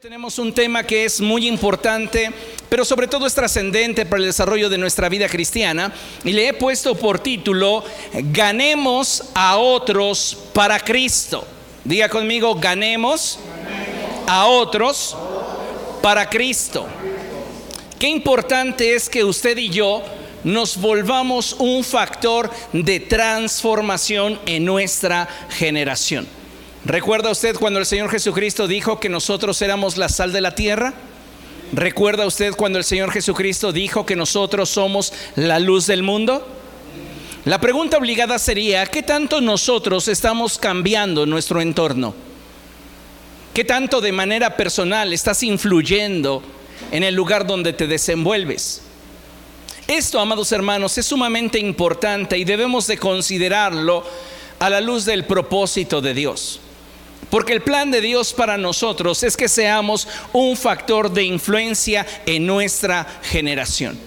Tenemos un tema que es muy importante, pero sobre todo es trascendente para el desarrollo de nuestra vida cristiana. Y le he puesto por título, Ganemos a otros para Cristo. Diga conmigo, ganemos a otros para Cristo. Qué importante es que usted y yo nos volvamos un factor de transformación en nuestra generación. ¿Recuerda usted cuando el Señor Jesucristo dijo que nosotros éramos la sal de la tierra? ¿Recuerda usted cuando el Señor Jesucristo dijo que nosotros somos la luz del mundo? La pregunta obligada sería, ¿qué tanto nosotros estamos cambiando nuestro entorno? ¿Qué tanto de manera personal estás influyendo en el lugar donde te desenvuelves? Esto, amados hermanos, es sumamente importante y debemos de considerarlo a la luz del propósito de Dios. Porque el plan de Dios para nosotros es que seamos un factor de influencia en nuestra generación.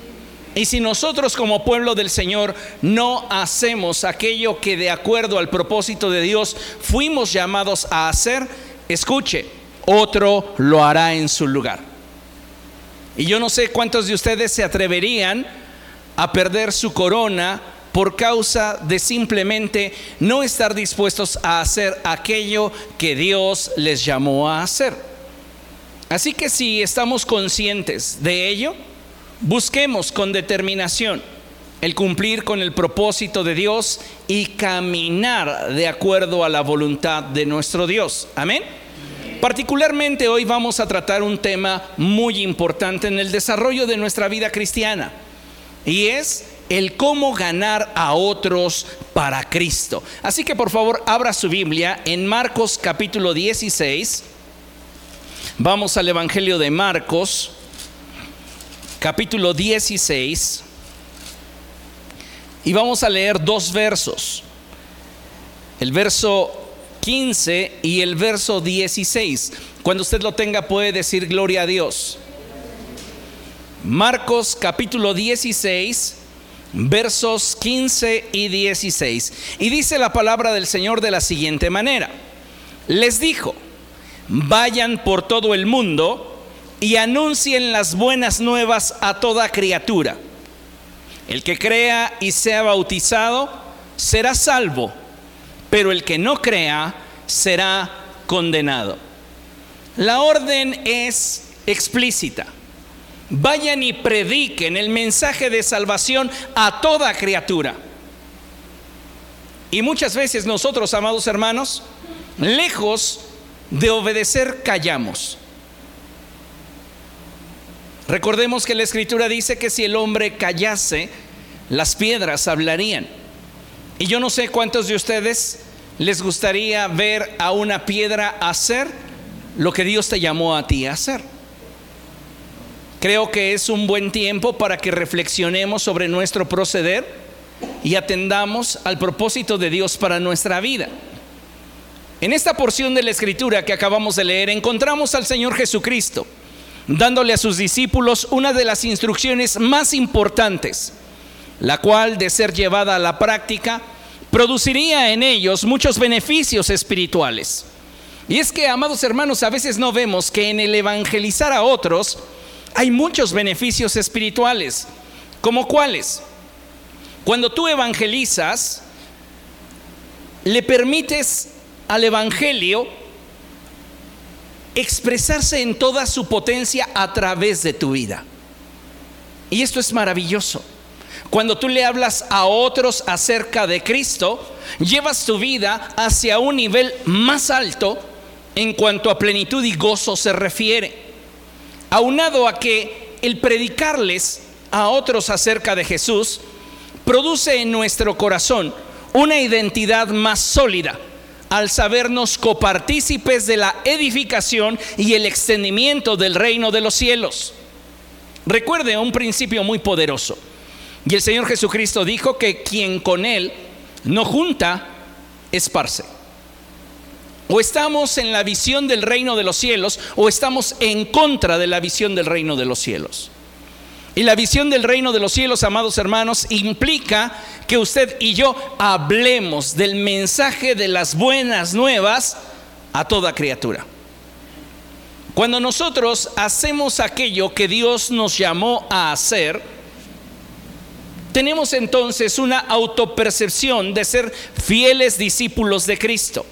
Y si nosotros como pueblo del Señor no hacemos aquello que de acuerdo al propósito de Dios fuimos llamados a hacer, escuche, otro lo hará en su lugar. Y yo no sé cuántos de ustedes se atreverían a perder su corona por causa de simplemente no estar dispuestos a hacer aquello que Dios les llamó a hacer. Así que si estamos conscientes de ello, busquemos con determinación el cumplir con el propósito de Dios y caminar de acuerdo a la voluntad de nuestro Dios. Amén. Particularmente hoy vamos a tratar un tema muy importante en el desarrollo de nuestra vida cristiana y es el cómo ganar a otros para Cristo. Así que por favor abra su Biblia en Marcos capítulo 16. Vamos al Evangelio de Marcos capítulo 16 y vamos a leer dos versos. El verso 15 y el verso 16. Cuando usted lo tenga puede decir gloria a Dios. Marcos capítulo 16 versos 15 y 16. Y dice la palabra del Señor de la siguiente manera. Les dijo, vayan por todo el mundo y anuncien las buenas nuevas a toda criatura. El que crea y sea bautizado será salvo, pero el que no crea será condenado. La orden es explícita vayan y prediquen el mensaje de salvación a toda criatura. Y muchas veces nosotros, amados hermanos, lejos de obedecer, callamos. Recordemos que la escritura dice que si el hombre callase, las piedras hablarían. Y yo no sé cuántos de ustedes les gustaría ver a una piedra hacer lo que Dios te llamó a ti a hacer. Creo que es un buen tiempo para que reflexionemos sobre nuestro proceder y atendamos al propósito de Dios para nuestra vida. En esta porción de la escritura que acabamos de leer encontramos al Señor Jesucristo dándole a sus discípulos una de las instrucciones más importantes, la cual de ser llevada a la práctica produciría en ellos muchos beneficios espirituales. Y es que, amados hermanos, a veces no vemos que en el evangelizar a otros, hay muchos beneficios espirituales. ¿Como cuáles? Cuando tú evangelizas, le permites al Evangelio expresarse en toda su potencia a través de tu vida. Y esto es maravilloso. Cuando tú le hablas a otros acerca de Cristo, llevas tu vida hacia un nivel más alto en cuanto a plenitud y gozo se refiere aunado a que el predicarles a otros acerca de Jesús produce en nuestro corazón una identidad más sólida al sabernos copartícipes de la edificación y el extendimiento del reino de los cielos. Recuerde un principio muy poderoso. Y el Señor Jesucristo dijo que quien con Él no junta, esparce. O estamos en la visión del reino de los cielos o estamos en contra de la visión del reino de los cielos. Y la visión del reino de los cielos, amados hermanos, implica que usted y yo hablemos del mensaje de las buenas nuevas a toda criatura. Cuando nosotros hacemos aquello que Dios nos llamó a hacer, tenemos entonces una autopercepción de ser fieles discípulos de Cristo,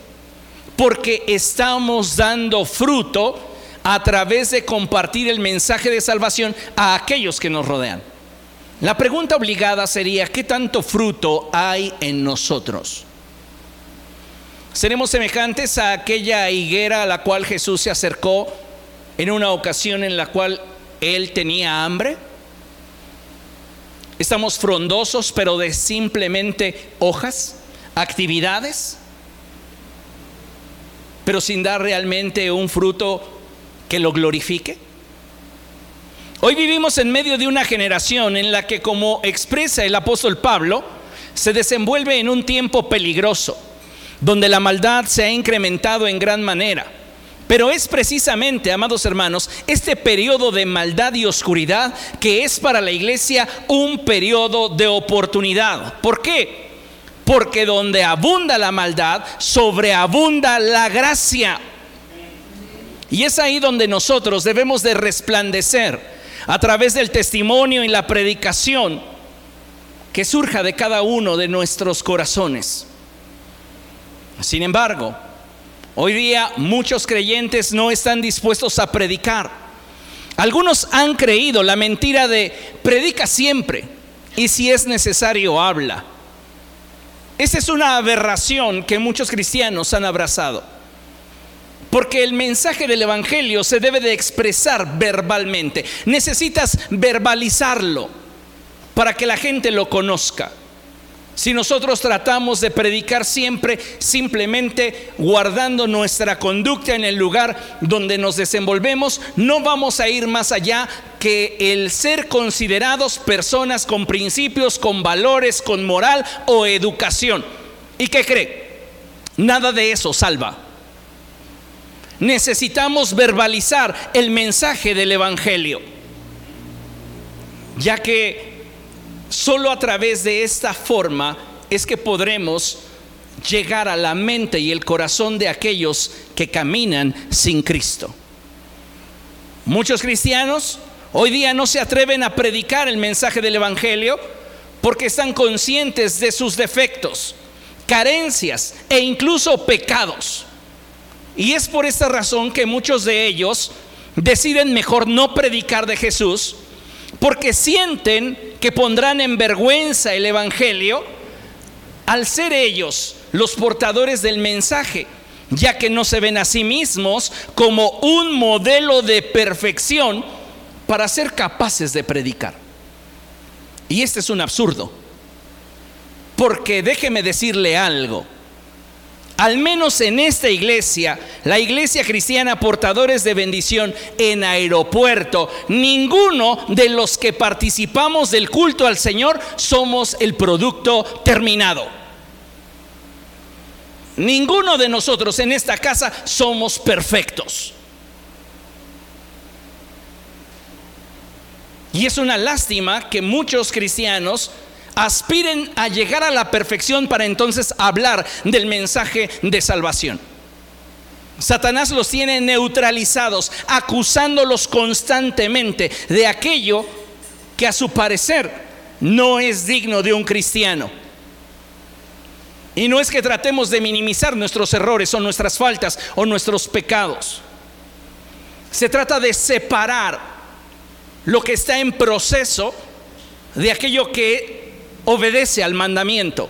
porque estamos dando fruto a través de compartir el mensaje de salvación a aquellos que nos rodean. La pregunta obligada sería, ¿qué tanto fruto hay en nosotros? ¿Seremos semejantes a aquella higuera a la cual Jesús se acercó en una ocasión en la cual él tenía hambre? ¿Estamos frondosos pero de simplemente hojas, actividades, pero sin dar realmente un fruto que lo glorifique? Hoy vivimos en medio de una generación en la que, como expresa el apóstol Pablo, se desenvuelve en un tiempo peligroso donde la maldad se ha incrementado en gran manera. Pero es precisamente, amados hermanos, este periodo de maldad y oscuridad que es para la iglesia un periodo de oportunidad. ¿Por qué? Porque donde abunda la maldad, sobreabunda la gracia. Y es ahí donde nosotros debemos de resplandecer a través del testimonio y la predicación que surja de cada uno de nuestros corazones. Sin embargo, hoy día muchos creyentes no están dispuestos a predicar. Algunos han creído la mentira de predica siempre y si es necesario habla. Esa es una aberración que muchos cristianos han abrazado. Porque el mensaje del Evangelio se debe de expresar verbalmente. Necesitas verbalizarlo para que la gente lo conozca. Si nosotros tratamos de predicar siempre simplemente guardando nuestra conducta en el lugar donde nos desenvolvemos, no vamos a ir más allá que el ser considerados personas con principios, con valores, con moral o educación. ¿Y qué cree? Nada de eso salva. Necesitamos verbalizar el mensaje del Evangelio, ya que Solo a través de esta forma es que podremos llegar a la mente y el corazón de aquellos que caminan sin Cristo. Muchos cristianos hoy día no se atreven a predicar el mensaje del Evangelio porque están conscientes de sus defectos, carencias e incluso pecados. Y es por esta razón que muchos de ellos deciden mejor no predicar de Jesús porque sienten que pondrán en vergüenza el Evangelio al ser ellos los portadores del mensaje, ya que no se ven a sí mismos como un modelo de perfección para ser capaces de predicar. Y este es un absurdo, porque déjeme decirle algo, al menos en esta iglesia, la iglesia cristiana portadores de bendición en aeropuerto, ninguno de los que participamos del culto al Señor somos el producto terminado. Ninguno de nosotros en esta casa somos perfectos. Y es una lástima que muchos cristianos aspiren a llegar a la perfección para entonces hablar del mensaje de salvación. Satanás los tiene neutralizados, acusándolos constantemente de aquello que a su parecer no es digno de un cristiano. Y no es que tratemos de minimizar nuestros errores o nuestras faltas o nuestros pecados. Se trata de separar lo que está en proceso de aquello que obedece al mandamiento.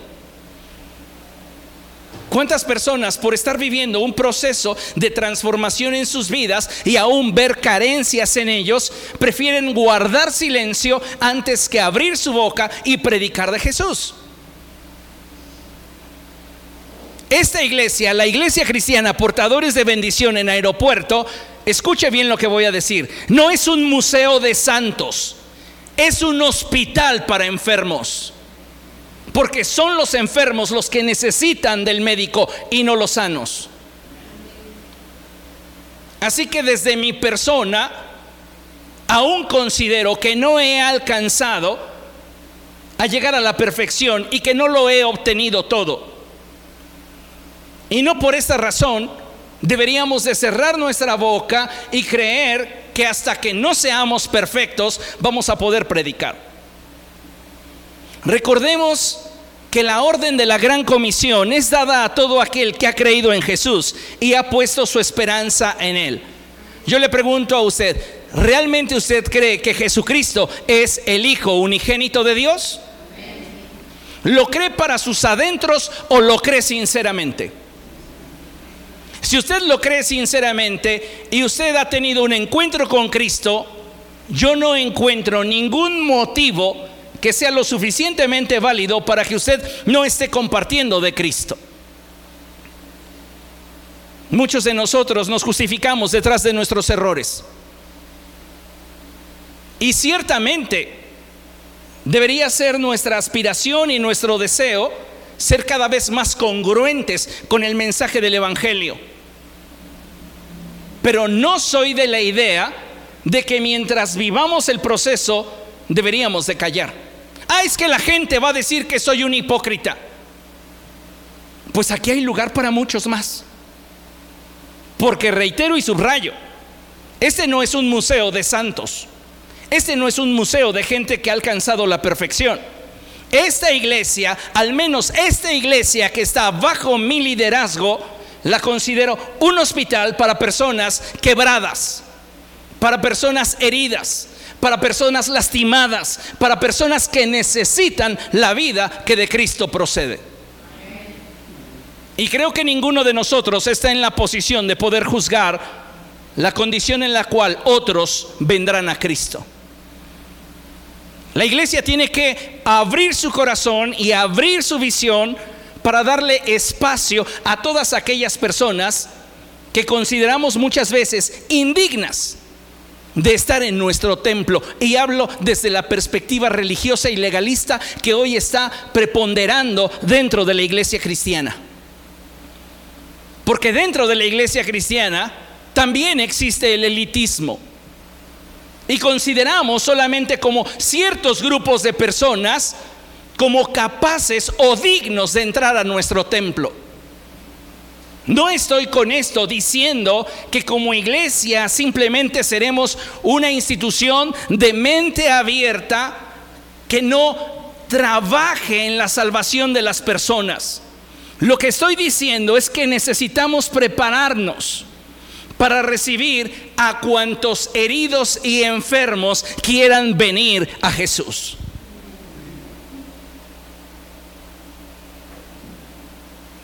¿Cuántas personas por estar viviendo un proceso de transformación en sus vidas y aún ver carencias en ellos, prefieren guardar silencio antes que abrir su boca y predicar de Jesús? Esta iglesia, la iglesia cristiana, portadores de bendición en aeropuerto, escuche bien lo que voy a decir, no es un museo de santos, es un hospital para enfermos porque son los enfermos los que necesitan del médico y no los sanos. Así que desde mi persona, aún considero que no he alcanzado a llegar a la perfección y que no lo he obtenido todo. Y no por esta razón deberíamos de cerrar nuestra boca y creer que hasta que no seamos perfectos vamos a poder predicar. Recordemos que la orden de la gran comisión es dada a todo aquel que ha creído en Jesús y ha puesto su esperanza en Él. Yo le pregunto a usted, ¿realmente usted cree que Jesucristo es el Hijo unigénito de Dios? ¿Lo cree para sus adentros o lo cree sinceramente? Si usted lo cree sinceramente y usted ha tenido un encuentro con Cristo, yo no encuentro ningún motivo que sea lo suficientemente válido para que usted no esté compartiendo de Cristo. Muchos de nosotros nos justificamos detrás de nuestros errores. Y ciertamente debería ser nuestra aspiración y nuestro deseo ser cada vez más congruentes con el mensaje del Evangelio. Pero no soy de la idea de que mientras vivamos el proceso deberíamos de callar. Ah, es que la gente va a decir que soy un hipócrita. Pues aquí hay lugar para muchos más. Porque reitero y subrayo, este no es un museo de santos. Este no es un museo de gente que ha alcanzado la perfección. Esta iglesia, al menos esta iglesia que está bajo mi liderazgo, la considero un hospital para personas quebradas, para personas heridas, para personas lastimadas, para personas que necesitan la vida que de Cristo procede. Y creo que ninguno de nosotros está en la posición de poder juzgar la condición en la cual otros vendrán a Cristo. La iglesia tiene que abrir su corazón y abrir su visión para darle espacio a todas aquellas personas que consideramos muchas veces indignas de estar en nuestro templo. Y hablo desde la perspectiva religiosa y legalista que hoy está preponderando dentro de la iglesia cristiana. Porque dentro de la iglesia cristiana también existe el elitismo y consideramos solamente como ciertos grupos de personas como capaces o dignos de entrar a nuestro templo. No estoy con esto diciendo que como iglesia simplemente seremos una institución de mente abierta que no trabaje en la salvación de las personas. Lo que estoy diciendo es que necesitamos prepararnos para recibir a cuantos heridos y enfermos quieran venir a Jesús.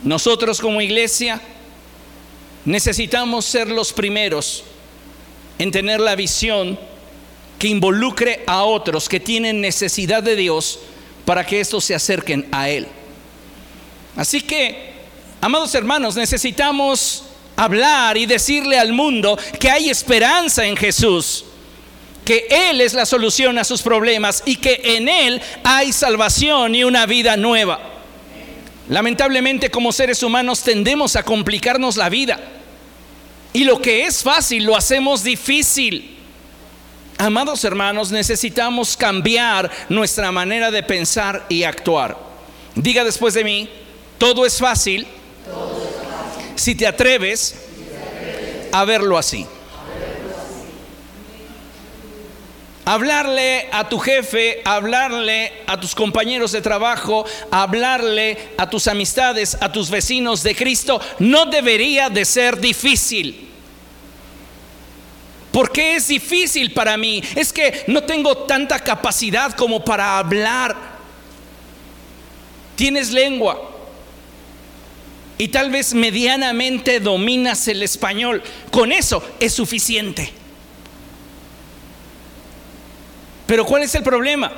Nosotros como iglesia necesitamos ser los primeros en tener la visión que involucre a otros que tienen necesidad de Dios para que estos se acerquen a Él. Así que, amados hermanos, necesitamos hablar y decirle al mundo que hay esperanza en Jesús, que Él es la solución a sus problemas y que en Él hay salvación y una vida nueva. Lamentablemente como seres humanos tendemos a complicarnos la vida y lo que es fácil lo hacemos difícil. Amados hermanos, necesitamos cambiar nuestra manera de pensar y actuar. Diga después de mí, todo es fácil si te atreves a verlo así. Hablarle a tu jefe, hablarle a tus compañeros de trabajo, hablarle a tus amistades, a tus vecinos de Cristo, no debería de ser difícil. ¿Por qué es difícil para mí? Es que no tengo tanta capacidad como para hablar. Tienes lengua, y tal vez medianamente dominas el español. Con eso es suficiente. Pero ¿cuál es el problema?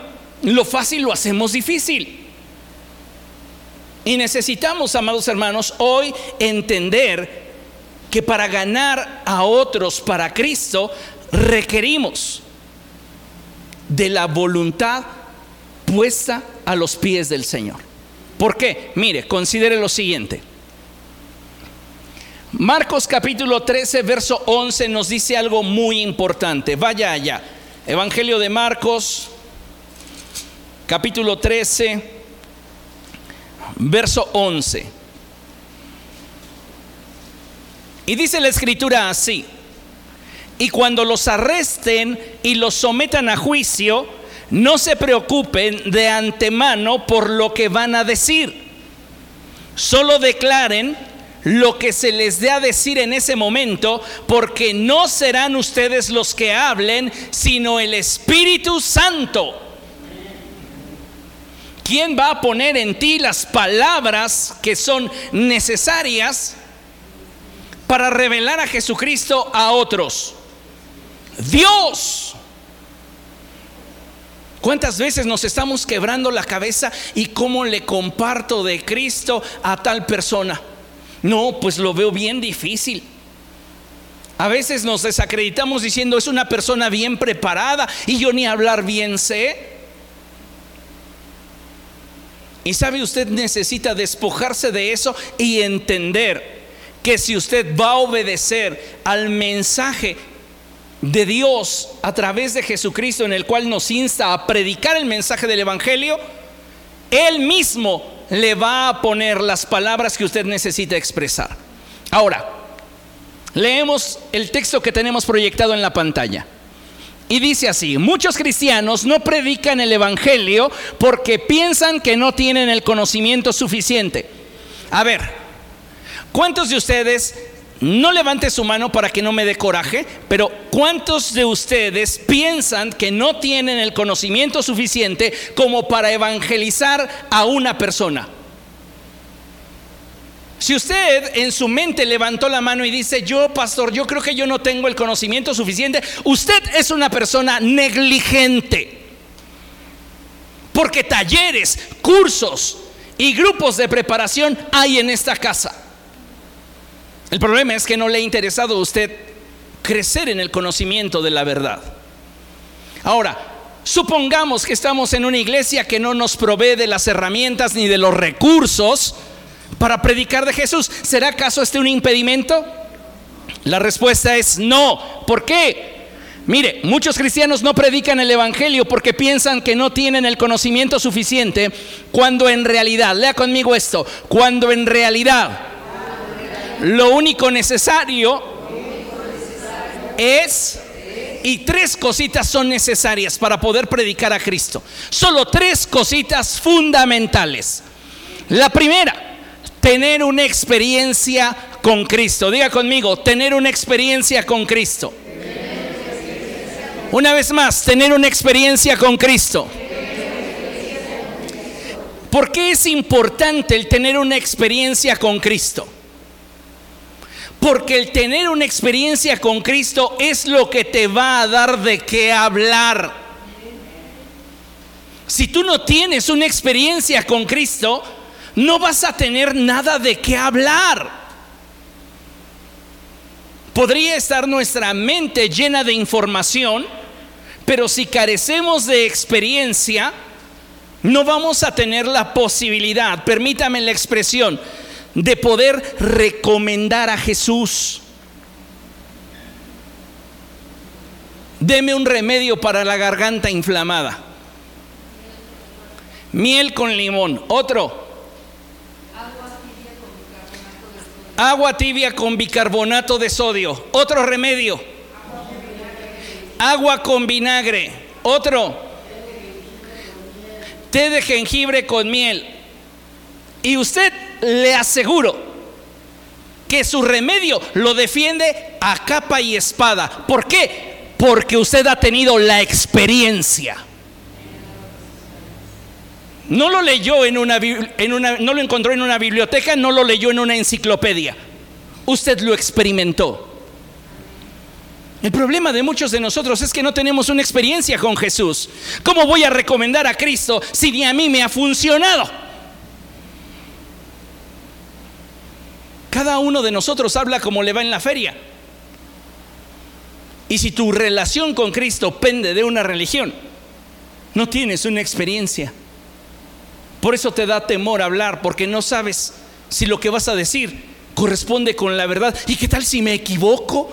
Lo fácil lo hacemos difícil. Y necesitamos, amados hermanos, hoy entender que para ganar a otros para Cristo requerimos de la voluntad puesta a los pies del Señor. ¿Por qué? Mire, considere lo siguiente. Marcos capítulo 13, verso 11 nos dice algo muy importante. Vaya allá. Evangelio de Marcos, capítulo 13, verso 11. Y dice la escritura así, y cuando los arresten y los sometan a juicio, no se preocupen de antemano por lo que van a decir. Solo declaren lo que se les dé a decir en ese momento, porque no serán ustedes los que hablen, sino el Espíritu Santo. ¿Quién va a poner en ti las palabras que son necesarias para revelar a Jesucristo a otros? Dios. ¿Cuántas veces nos estamos quebrando la cabeza y cómo le comparto de Cristo a tal persona? No, pues lo veo bien difícil. A veces nos desacreditamos diciendo es una persona bien preparada y yo ni hablar bien sé. Y sabe usted necesita despojarse de eso y entender que si usted va a obedecer al mensaje de Dios a través de Jesucristo en el cual nos insta a predicar el mensaje del Evangelio, Él mismo le va a poner las palabras que usted necesita expresar. Ahora, leemos el texto que tenemos proyectado en la pantalla. Y dice así, muchos cristianos no predican el Evangelio porque piensan que no tienen el conocimiento suficiente. A ver, ¿cuántos de ustedes no levante su mano para que no me dé coraje, pero ¿cuántos de ustedes piensan que no tienen el conocimiento suficiente como para evangelizar a una persona? Si usted en su mente levantó la mano y dice, yo pastor, yo creo que yo no tengo el conocimiento suficiente, usted es una persona negligente. Porque talleres, cursos y grupos de preparación hay en esta casa. El problema es que no le ha interesado a usted crecer en el conocimiento de la verdad. Ahora, supongamos que estamos en una iglesia que no nos provee de las herramientas ni de los recursos para predicar de Jesús. ¿Será acaso este un impedimento? La respuesta es no. ¿Por qué? Mire, muchos cristianos no predican el Evangelio porque piensan que no tienen el conocimiento suficiente, cuando en realidad, lea conmigo esto, cuando en realidad lo único necesario es y tres cositas son necesarias para poder predicar a Cristo. Solo tres cositas fundamentales. La primera, tener una experiencia con Cristo. Diga conmigo, tener una experiencia con Cristo. Una vez más, tener una experiencia con Cristo. ¿Por qué es importante el tener una experiencia con Cristo? Porque el tener una experiencia con Cristo es lo que te va a dar de qué hablar. Si tú no tienes una experiencia con Cristo, no vas a tener nada de qué hablar. Podría estar nuestra mente llena de información, pero si carecemos de experiencia, no vamos a tener la posibilidad, permítame la expresión, de poder recomendar a Jesús. Deme un remedio para la garganta inflamada. Miel con limón. Otro. Agua tibia con bicarbonato de sodio. Otro remedio. Agua con vinagre. Otro. Té de jengibre con miel. Y usted le aseguro que su remedio lo defiende a capa y espada. ¿Por qué? Porque usted ha tenido la experiencia. No lo leyó en una, en una, no lo encontró en una biblioteca, no lo leyó en una enciclopedia. Usted lo experimentó. El problema de muchos de nosotros es que no tenemos una experiencia con Jesús. ¿Cómo voy a recomendar a Cristo si ni a mí me ha funcionado? Cada uno de nosotros habla como le va en la feria. Y si tu relación con Cristo pende de una religión, no tienes una experiencia. Por eso te da temor hablar, porque no sabes si lo que vas a decir corresponde con la verdad. ¿Y qué tal si me equivoco?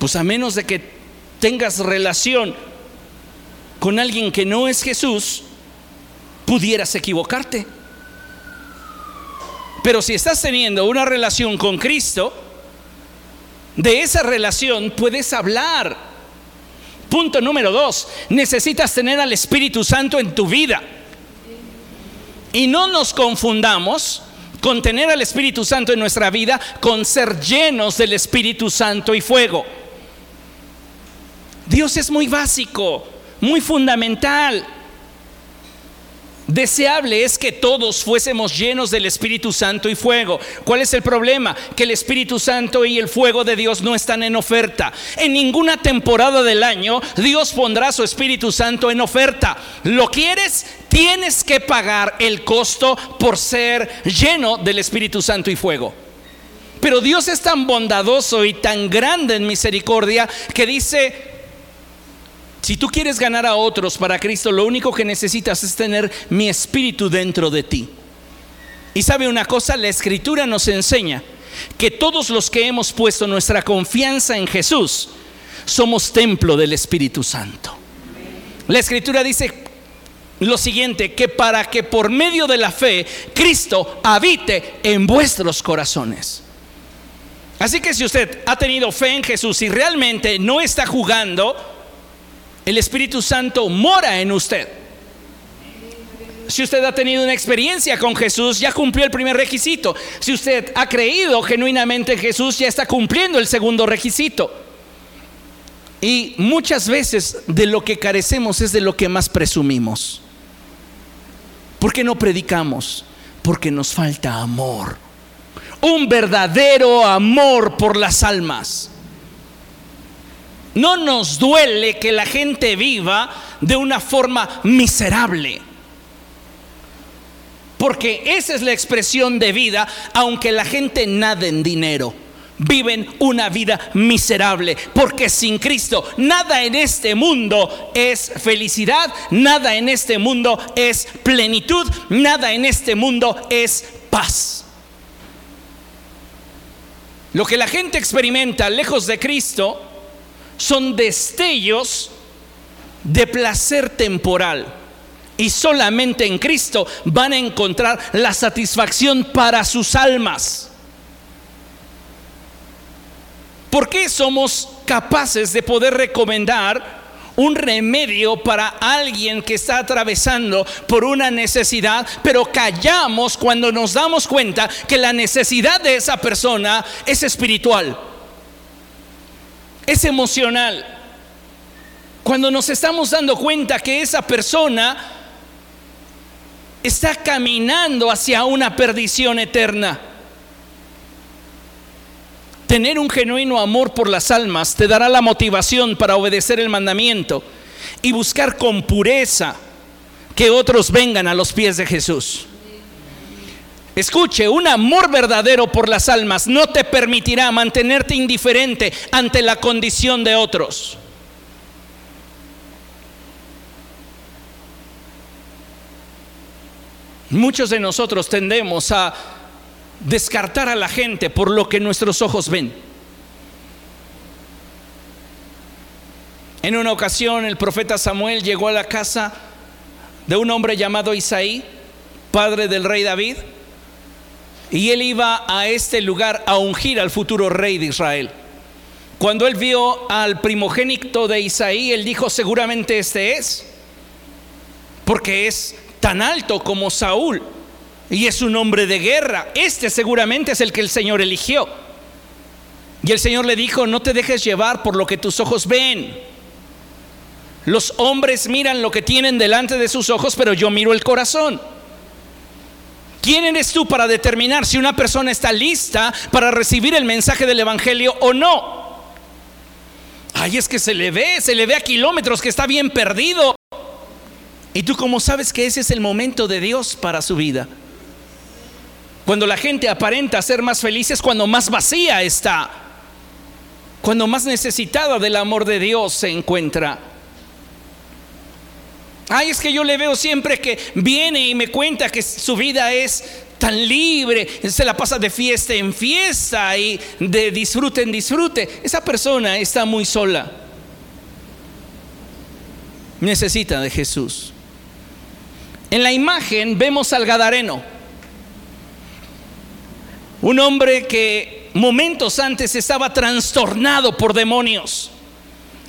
Pues a menos de que tengas relación con alguien que no es Jesús, pudieras equivocarte. Pero si estás teniendo una relación con Cristo, de esa relación puedes hablar. Punto número dos, necesitas tener al Espíritu Santo en tu vida. Y no nos confundamos con tener al Espíritu Santo en nuestra vida, con ser llenos del Espíritu Santo y fuego. Dios es muy básico, muy fundamental. Deseable es que todos fuésemos llenos del Espíritu Santo y fuego. ¿Cuál es el problema? Que el Espíritu Santo y el fuego de Dios no están en oferta. En ninguna temporada del año Dios pondrá su Espíritu Santo en oferta. ¿Lo quieres? Tienes que pagar el costo por ser lleno del Espíritu Santo y fuego. Pero Dios es tan bondadoso y tan grande en misericordia que dice, si tú quieres ganar a otros para Cristo, lo único que necesitas es tener mi espíritu dentro de ti. Y sabe una cosa, la escritura nos enseña que todos los que hemos puesto nuestra confianza en Jesús somos templo del Espíritu Santo. La escritura dice lo siguiente, que para que por medio de la fe Cristo habite en vuestros corazones. Así que si usted ha tenido fe en Jesús y realmente no está jugando, el Espíritu Santo mora en usted. Si usted ha tenido una experiencia con Jesús, ya cumplió el primer requisito. Si usted ha creído genuinamente en Jesús, ya está cumpliendo el segundo requisito. Y muchas veces de lo que carecemos es de lo que más presumimos. ¿Por qué no predicamos? Porque nos falta amor. Un verdadero amor por las almas. No nos duele que la gente viva de una forma miserable. Porque esa es la expresión de vida, aunque la gente nada en dinero. Viven una vida miserable, porque sin Cristo nada en este mundo es felicidad, nada en este mundo es plenitud, nada en este mundo es paz. Lo que la gente experimenta lejos de Cristo son destellos de placer temporal. Y solamente en Cristo van a encontrar la satisfacción para sus almas. ¿Por qué somos capaces de poder recomendar un remedio para alguien que está atravesando por una necesidad, pero callamos cuando nos damos cuenta que la necesidad de esa persona es espiritual? Es emocional. Cuando nos estamos dando cuenta que esa persona está caminando hacia una perdición eterna. Tener un genuino amor por las almas te dará la motivación para obedecer el mandamiento y buscar con pureza que otros vengan a los pies de Jesús. Escuche, un amor verdadero por las almas no te permitirá mantenerte indiferente ante la condición de otros. Muchos de nosotros tendemos a descartar a la gente por lo que nuestros ojos ven. En una ocasión el profeta Samuel llegó a la casa de un hombre llamado Isaí, padre del rey David, y él iba a este lugar a ungir al futuro rey de Israel. Cuando él vio al primogénito de Isaí, él dijo, seguramente este es, porque es tan alto como Saúl y es un hombre de guerra. Este seguramente es el que el Señor eligió. Y el Señor le dijo, no te dejes llevar por lo que tus ojos ven. Los hombres miran lo que tienen delante de sus ojos, pero yo miro el corazón. ¿Quién eres tú para determinar si una persona está lista para recibir el mensaje del Evangelio o no? Ay, es que se le ve, se le ve a kilómetros que está bien perdido. ¿Y tú cómo sabes que ese es el momento de Dios para su vida? Cuando la gente aparenta ser más feliz es cuando más vacía está. Cuando más necesitada del amor de Dios se encuentra. Ay, es que yo le veo siempre que viene y me cuenta que su vida es tan libre, se la pasa de fiesta en fiesta y de disfrute en disfrute. Esa persona está muy sola. Necesita de Jesús. En la imagen vemos al Gadareno. Un hombre que momentos antes estaba trastornado por demonios,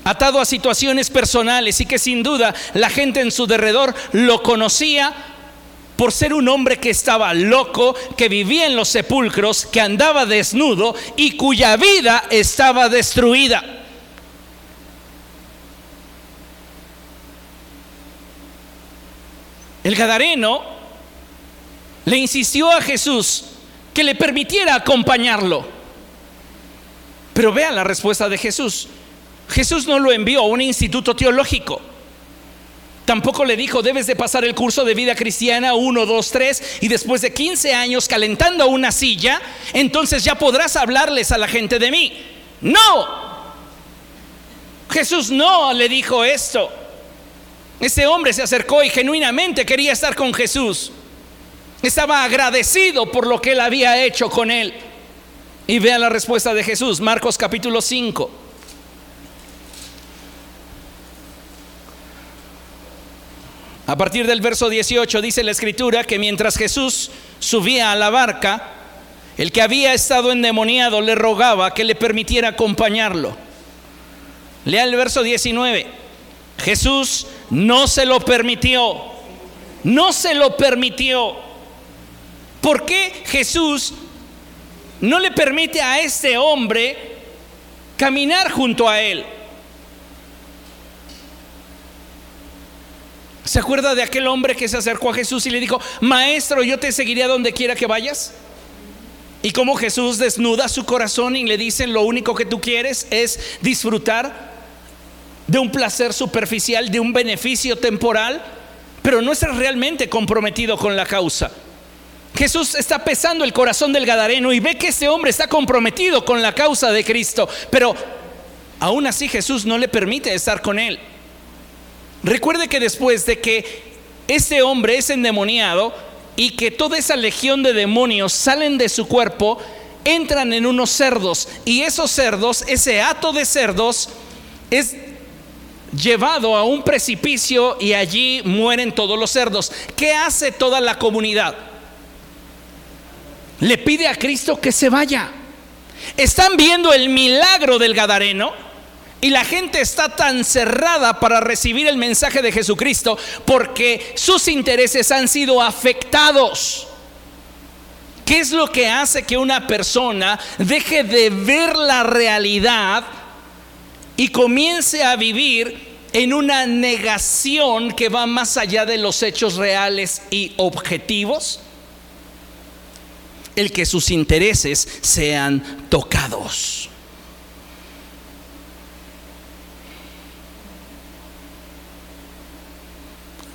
atado a situaciones personales y que sin duda la gente en su derredor lo conocía por ser un hombre que estaba loco, que vivía en los sepulcros, que andaba desnudo y cuya vida estaba destruida. El Gadareno le insistió a Jesús que le permitiera acompañarlo. Pero vean la respuesta de Jesús. Jesús no lo envió a un instituto teológico. Tampoco le dijo, debes de pasar el curso de vida cristiana 1, 2, 3 y después de 15 años calentando una silla, entonces ya podrás hablarles a la gente de mí. No. Jesús no le dijo esto. Ese hombre se acercó y genuinamente quería estar con Jesús. Estaba agradecido por lo que él había hecho con él. Y vean la respuesta de Jesús, Marcos capítulo 5. A partir del verso 18 dice la escritura que mientras Jesús subía a la barca, el que había estado endemoniado le rogaba que le permitiera acompañarlo. Lea el verso 19. Jesús no se lo permitió. No se lo permitió. ¿Por qué Jesús no le permite a este hombre caminar junto a él? ¿Se acuerda de aquel hombre que se acercó a Jesús y le dijo, Maestro, yo te seguiré donde quiera que vayas? Y como Jesús desnuda su corazón y le dice, lo único que tú quieres es disfrutar de un placer superficial, de un beneficio temporal, pero no estás realmente comprometido con la causa. Jesús está pesando el corazón del Gadareno y ve que este hombre está comprometido con la causa de Cristo, pero aún así Jesús no le permite estar con él. Recuerde que después de que este hombre es endemoniado y que toda esa legión de demonios salen de su cuerpo, entran en unos cerdos y esos cerdos, ese hato de cerdos es llevado a un precipicio y allí mueren todos los cerdos. ¿Qué hace toda la comunidad? le pide a Cristo que se vaya. Están viendo el milagro del Gadareno y la gente está tan cerrada para recibir el mensaje de Jesucristo porque sus intereses han sido afectados. ¿Qué es lo que hace que una persona deje de ver la realidad y comience a vivir en una negación que va más allá de los hechos reales y objetivos? el que sus intereses sean tocados.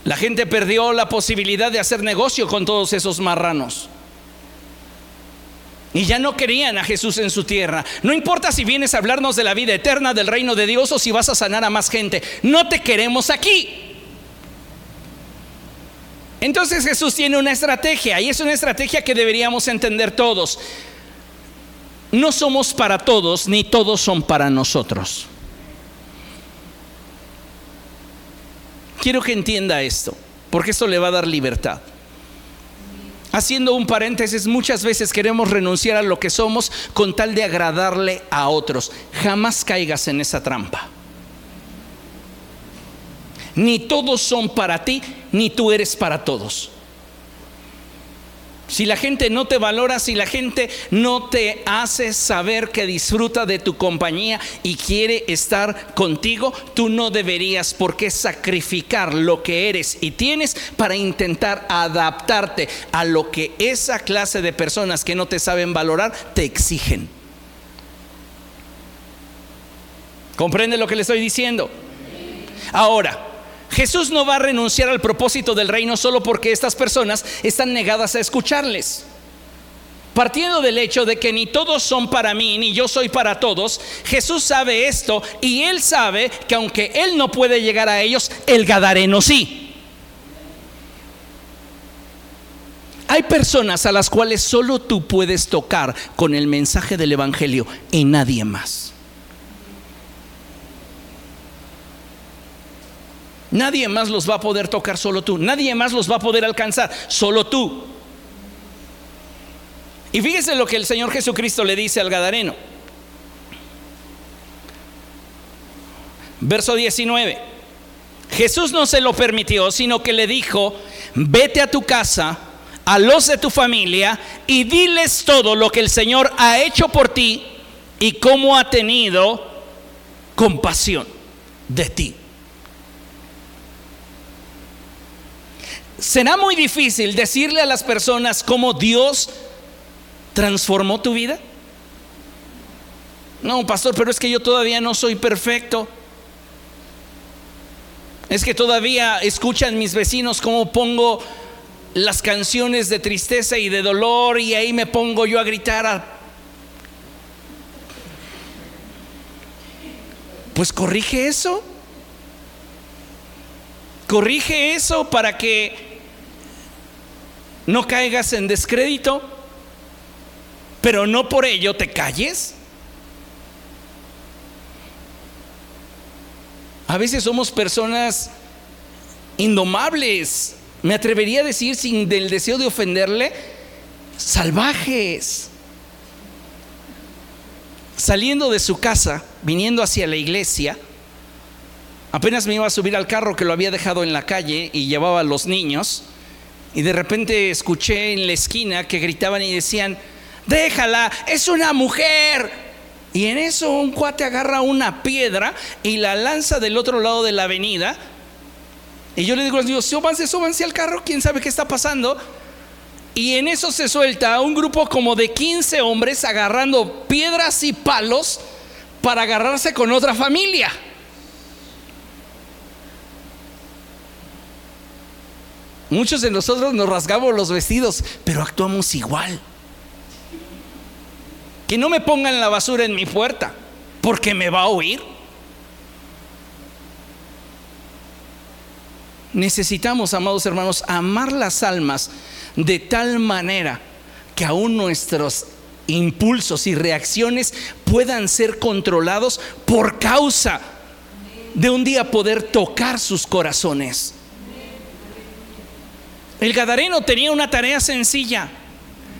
La gente perdió la posibilidad de hacer negocio con todos esos marranos. Y ya no querían a Jesús en su tierra. No importa si vienes a hablarnos de la vida eterna, del reino de Dios o si vas a sanar a más gente. No te queremos aquí. Entonces Jesús tiene una estrategia y es una estrategia que deberíamos entender todos. No somos para todos ni todos son para nosotros. Quiero que entienda esto, porque esto le va a dar libertad. Haciendo un paréntesis, muchas veces queremos renunciar a lo que somos con tal de agradarle a otros. Jamás caigas en esa trampa. Ni todos son para ti, ni tú eres para todos. Si la gente no te valora, si la gente no te hace saber que disfruta de tu compañía y quiere estar contigo, tú no deberías por qué sacrificar lo que eres y tienes para intentar adaptarte a lo que esa clase de personas que no te saben valorar te exigen. ¿Comprende lo que le estoy diciendo? Ahora, Jesús no va a renunciar al propósito del reino solo porque estas personas están negadas a escucharles. Partiendo del hecho de que ni todos son para mí, ni yo soy para todos, Jesús sabe esto y él sabe que aunque él no puede llegar a ellos, el Gadareno sí. Hay personas a las cuales solo tú puedes tocar con el mensaje del Evangelio y nadie más. Nadie más los va a poder tocar, solo tú. Nadie más los va a poder alcanzar, solo tú. Y fíjese lo que el Señor Jesucristo le dice al Gadareno. Verso 19. Jesús no se lo permitió, sino que le dijo, vete a tu casa, a los de tu familia, y diles todo lo que el Señor ha hecho por ti y cómo ha tenido compasión de ti. ¿Será muy difícil decirle a las personas cómo Dios transformó tu vida? No, pastor, pero es que yo todavía no soy perfecto. Es que todavía escuchan mis vecinos cómo pongo las canciones de tristeza y de dolor y ahí me pongo yo a gritar. Pues corrige eso. Corrige eso para que no caigas en descrédito, pero no por ello te calles. A veces somos personas indomables, me atrevería a decir sin del deseo de ofenderle, salvajes. Saliendo de su casa, viniendo hacia la iglesia, apenas me iba a subir al carro que lo había dejado en la calle y llevaba a los niños, y de repente escuché en la esquina que gritaban y decían, déjala, es una mujer. Y en eso un cuate agarra una piedra y la lanza del otro lado de la avenida. Y yo le digo a niños, súbanse, súbanse al carro, quién sabe qué está pasando. Y en eso se suelta un grupo como de 15 hombres agarrando piedras y palos para agarrarse con otra familia. Muchos de nosotros nos rasgamos los vestidos, pero actuamos igual. Que no me pongan la basura en mi puerta, porque me va a oír. Necesitamos, amados hermanos, amar las almas de tal manera que aún nuestros impulsos y reacciones puedan ser controlados por causa de un día poder tocar sus corazones. El Gadareno tenía una tarea sencilla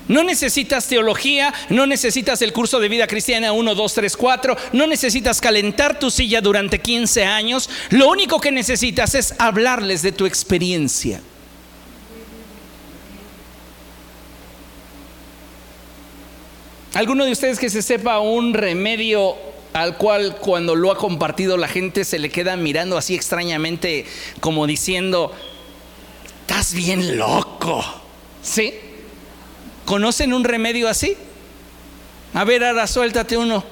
no necesitas teología, no necesitas el curso de vida cristiana 1, 2, 3, 4, no necesitas calentar tu silla durante 15 años, lo único que necesitas es hablarles de tu experiencia. ¿Alguno de ustedes que se sepa un remedio al cual cuando lo ha compartido la gente se le queda mirando así extrañamente como diciendo, estás bien loco? ¿Sí? ¿Conocen un remedio así? A ver, ahora suéltate uno.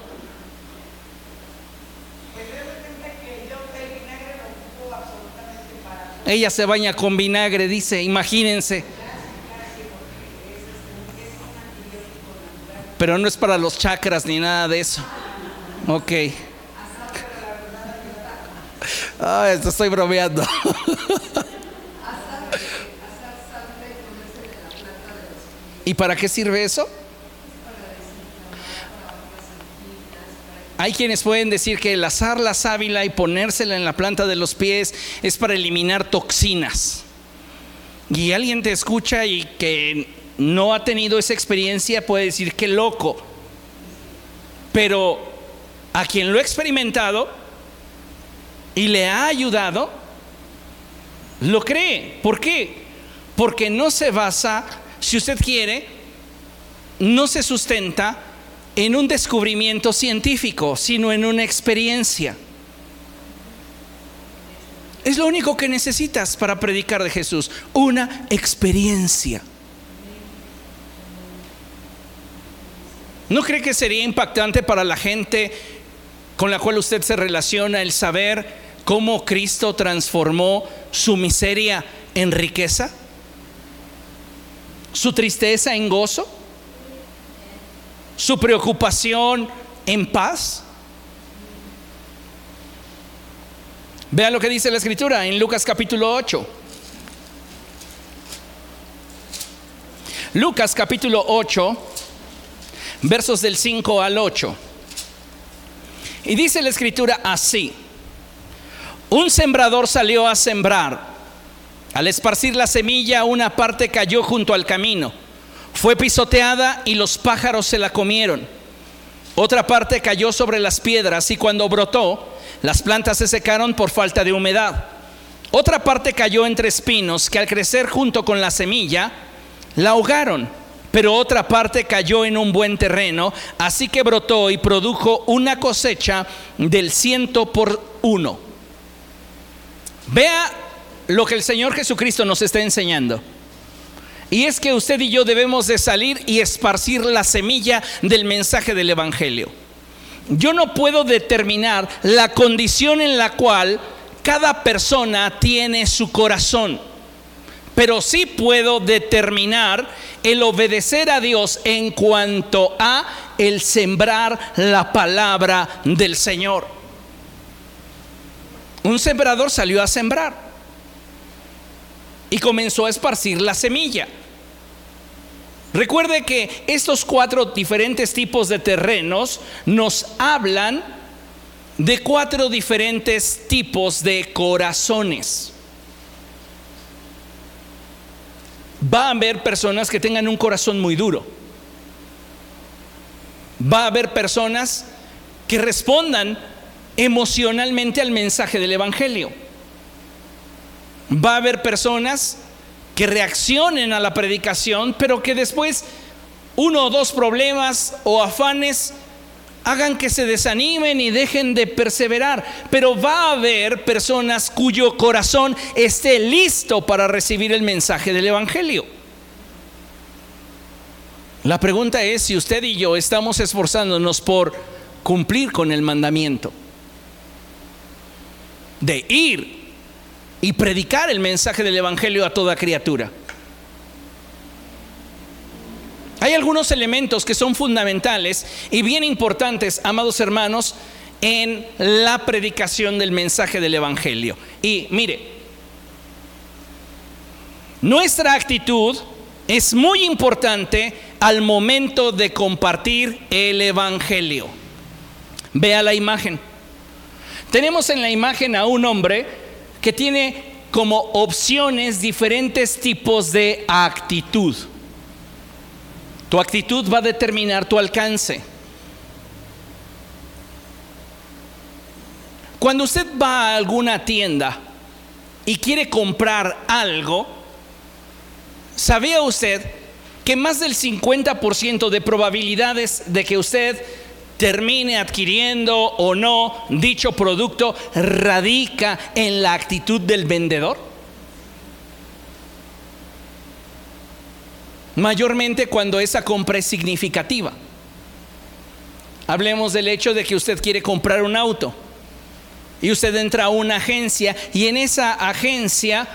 Ella se baña con vinagre, dice, imagínense. Pero no es para los chakras ni nada de eso. Ok. Ah, estoy bromeando. ¿Y para qué sirve eso? Hay quienes pueden decir que el azar la sábila y ponérsela en la planta de los pies es para eliminar toxinas. Y alguien te escucha y que no ha tenido esa experiencia puede decir que loco. Pero a quien lo ha experimentado y le ha ayudado, lo cree. ¿Por qué? Porque no se basa si usted quiere, no se sustenta en un descubrimiento científico, sino en una experiencia. Es lo único que necesitas para predicar de Jesús, una experiencia. ¿No cree que sería impactante para la gente con la cual usted se relaciona el saber cómo Cristo transformó su miseria en riqueza? Su tristeza en gozo, su preocupación en paz. Vea lo que dice la escritura en Lucas capítulo 8. Lucas capítulo 8, versos del 5 al 8. Y dice la escritura así. Un sembrador salió a sembrar. Al esparcir la semilla, una parte cayó junto al camino. fue pisoteada y los pájaros se la comieron. Otra parte cayó sobre las piedras y cuando brotó, las plantas se secaron por falta de humedad. Otra parte cayó entre espinos que al crecer junto con la semilla, la ahogaron. Pero otra parte cayó en un buen terreno, así que brotó y produjo una cosecha del ciento por uno. Vea lo que el Señor Jesucristo nos está enseñando. Y es que usted y yo debemos de salir y esparcir la semilla del mensaje del Evangelio. Yo no puedo determinar la condición en la cual cada persona tiene su corazón, pero sí puedo determinar el obedecer a Dios en cuanto a el sembrar la palabra del Señor. Un sembrador salió a sembrar y comenzó a esparcir la semilla. Recuerde que estos cuatro diferentes tipos de terrenos nos hablan de cuatro diferentes tipos de corazones. Va a haber personas que tengan un corazón muy duro. Va a haber personas que respondan emocionalmente al mensaje del Evangelio Va a haber personas que reaccionen a la predicación, pero que después uno o dos problemas o afanes hagan que se desanimen y dejen de perseverar. Pero va a haber personas cuyo corazón esté listo para recibir el mensaje del Evangelio. La pregunta es si usted y yo estamos esforzándonos por cumplir con el mandamiento de ir y predicar el mensaje del Evangelio a toda criatura. Hay algunos elementos que son fundamentales y bien importantes, amados hermanos, en la predicación del mensaje del Evangelio. Y mire, nuestra actitud es muy importante al momento de compartir el Evangelio. Vea la imagen. Tenemos en la imagen a un hombre que tiene como opciones diferentes tipos de actitud. Tu actitud va a determinar tu alcance. Cuando usted va a alguna tienda y quiere comprar algo, ¿sabía usted que más del 50% de probabilidades de que usted termine adquiriendo o no dicho producto radica en la actitud del vendedor? Mayormente cuando esa compra es significativa. Hablemos del hecho de que usted quiere comprar un auto y usted entra a una agencia y en esa agencia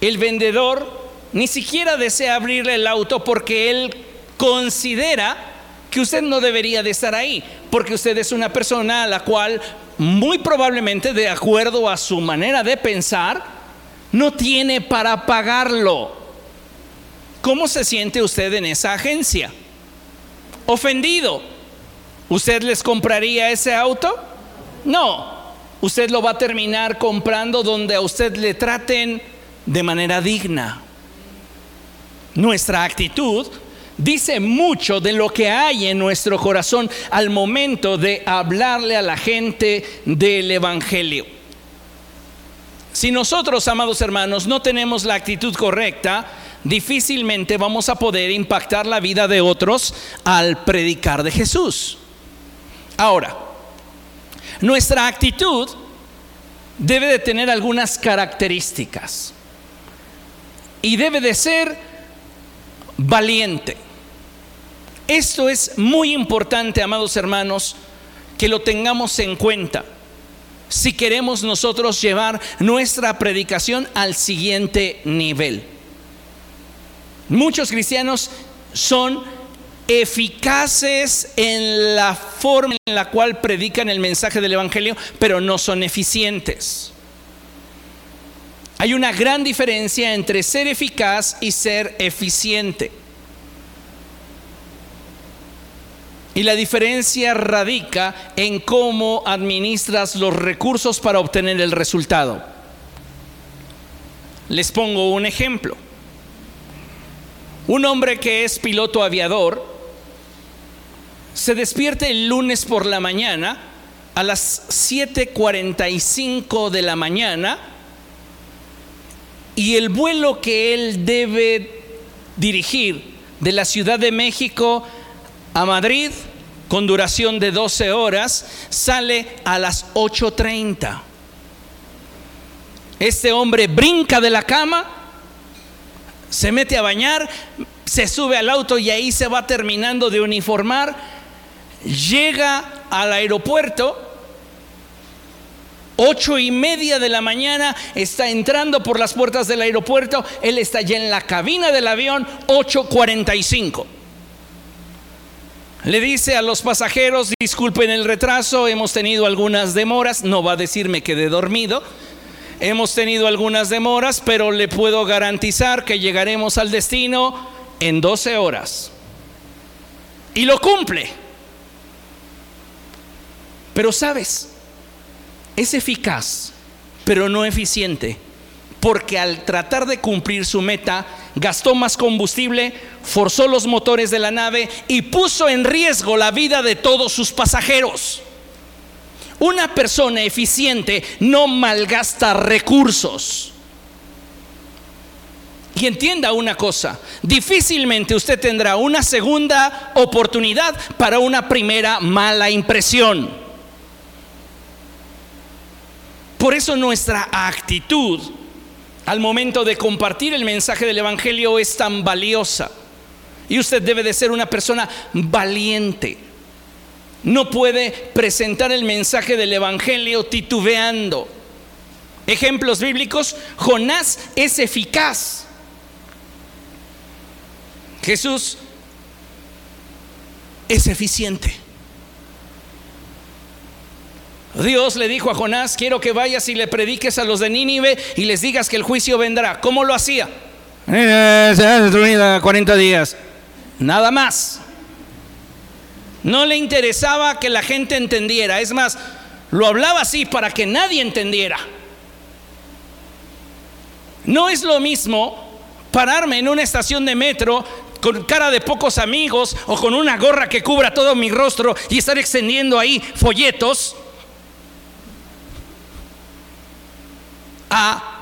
el vendedor ni siquiera desea abrirle el auto porque él considera que usted no debería de estar ahí, porque usted es una persona a la cual muy probablemente, de acuerdo a su manera de pensar, no tiene para pagarlo. ¿Cómo se siente usted en esa agencia? Ofendido. ¿Usted les compraría ese auto? No. Usted lo va a terminar comprando donde a usted le traten de manera digna. Nuestra actitud dice mucho de lo que hay en nuestro corazón al momento de hablarle a la gente del Evangelio. Si nosotros, amados hermanos, no tenemos la actitud correcta, difícilmente vamos a poder impactar la vida de otros al predicar de Jesús. Ahora, nuestra actitud debe de tener algunas características y debe de ser valiente. Esto es muy importante, amados hermanos, que lo tengamos en cuenta si queremos nosotros llevar nuestra predicación al siguiente nivel. Muchos cristianos son eficaces en la forma en la cual predican el mensaje del Evangelio, pero no son eficientes. Hay una gran diferencia entre ser eficaz y ser eficiente. Y la diferencia radica en cómo administras los recursos para obtener el resultado. Les pongo un ejemplo. Un hombre que es piloto aviador se despierta el lunes por la mañana a las 7.45 de la mañana y el vuelo que él debe dirigir de la Ciudad de México a Madrid con duración de 12 horas sale a las 8.30. Este hombre brinca de la cama, se mete a bañar, se sube al auto y ahí se va terminando de uniformar, llega al aeropuerto, ocho y media de la mañana, está entrando por las puertas del aeropuerto, él está ya en la cabina del avión, 8.45. Le dice a los pasajeros, disculpen el retraso, hemos tenido algunas demoras, no va a decirme que de dormido, hemos tenido algunas demoras, pero le puedo garantizar que llegaremos al destino en 12 horas. Y lo cumple. Pero sabes, es eficaz, pero no eficiente, porque al tratar de cumplir su meta, gastó más combustible, forzó los motores de la nave y puso en riesgo la vida de todos sus pasajeros. Una persona eficiente no malgasta recursos. Y entienda una cosa, difícilmente usted tendrá una segunda oportunidad para una primera mala impresión. Por eso nuestra actitud al momento de compartir el mensaje del Evangelio es tan valiosa. Y usted debe de ser una persona valiente no puede presentar el mensaje del Evangelio titubeando. Ejemplos bíblicos, Jonás es eficaz. Jesús es eficiente. Dios le dijo a Jonás, quiero que vayas y le prediques a los de Nínive y les digas que el juicio vendrá. ¿Cómo lo hacía? Será destruida 40 días. Nada más. No le interesaba que la gente entendiera. Es más, lo hablaba así para que nadie entendiera. No es lo mismo pararme en una estación de metro con cara de pocos amigos o con una gorra que cubra todo mi rostro y estar extendiendo ahí folletos a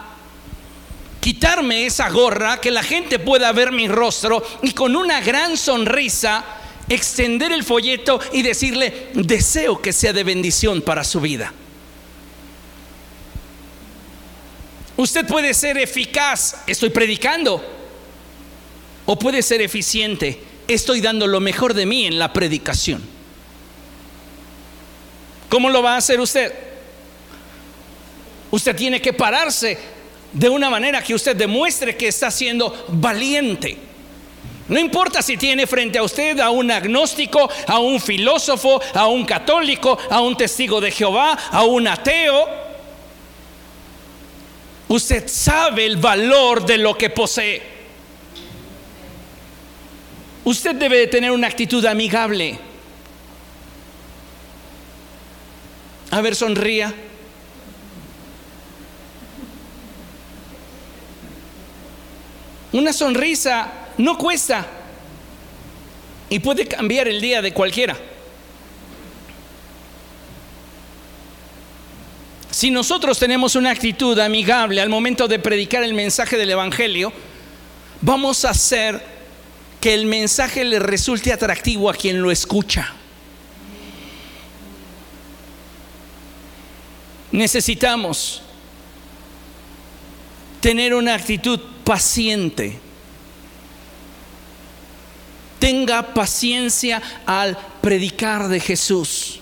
quitarme esa gorra, que la gente pueda ver mi rostro y con una gran sonrisa extender el folleto y decirle, deseo que sea de bendición para su vida. Usted puede ser eficaz, estoy predicando, o puede ser eficiente, estoy dando lo mejor de mí en la predicación. ¿Cómo lo va a hacer usted? Usted tiene que pararse de una manera que usted demuestre que está siendo valiente. No importa si tiene frente a usted a un agnóstico, a un filósofo, a un católico, a un testigo de Jehová, a un ateo. Usted sabe el valor de lo que posee. Usted debe de tener una actitud amigable. A ver, sonría. Una sonrisa no cuesta y puede cambiar el día de cualquiera. Si nosotros tenemos una actitud amigable al momento de predicar el mensaje del Evangelio, vamos a hacer que el mensaje le resulte atractivo a quien lo escucha. Necesitamos tener una actitud paciente tenga paciencia al predicar de Jesús.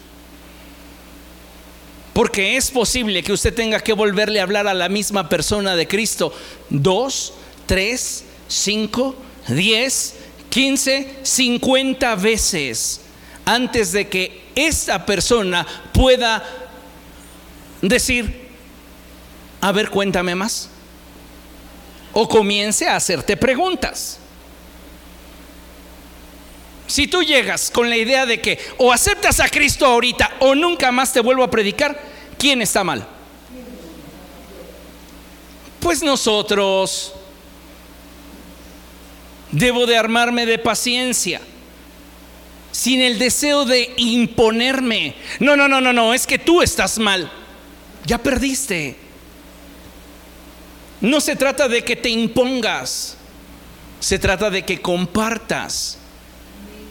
Porque es posible que usted tenga que volverle a hablar a la misma persona de Cristo dos, tres, cinco, diez, quince, cincuenta veces antes de que esta persona pueda decir, a ver, cuéntame más. O comience a hacerte preguntas. Si tú llegas con la idea de que o aceptas a Cristo ahorita o nunca más te vuelvo a predicar, ¿quién está mal? Pues nosotros. Debo de armarme de paciencia sin el deseo de imponerme. No, no, no, no, no, es que tú estás mal. Ya perdiste. No se trata de que te impongas, se trata de que compartas.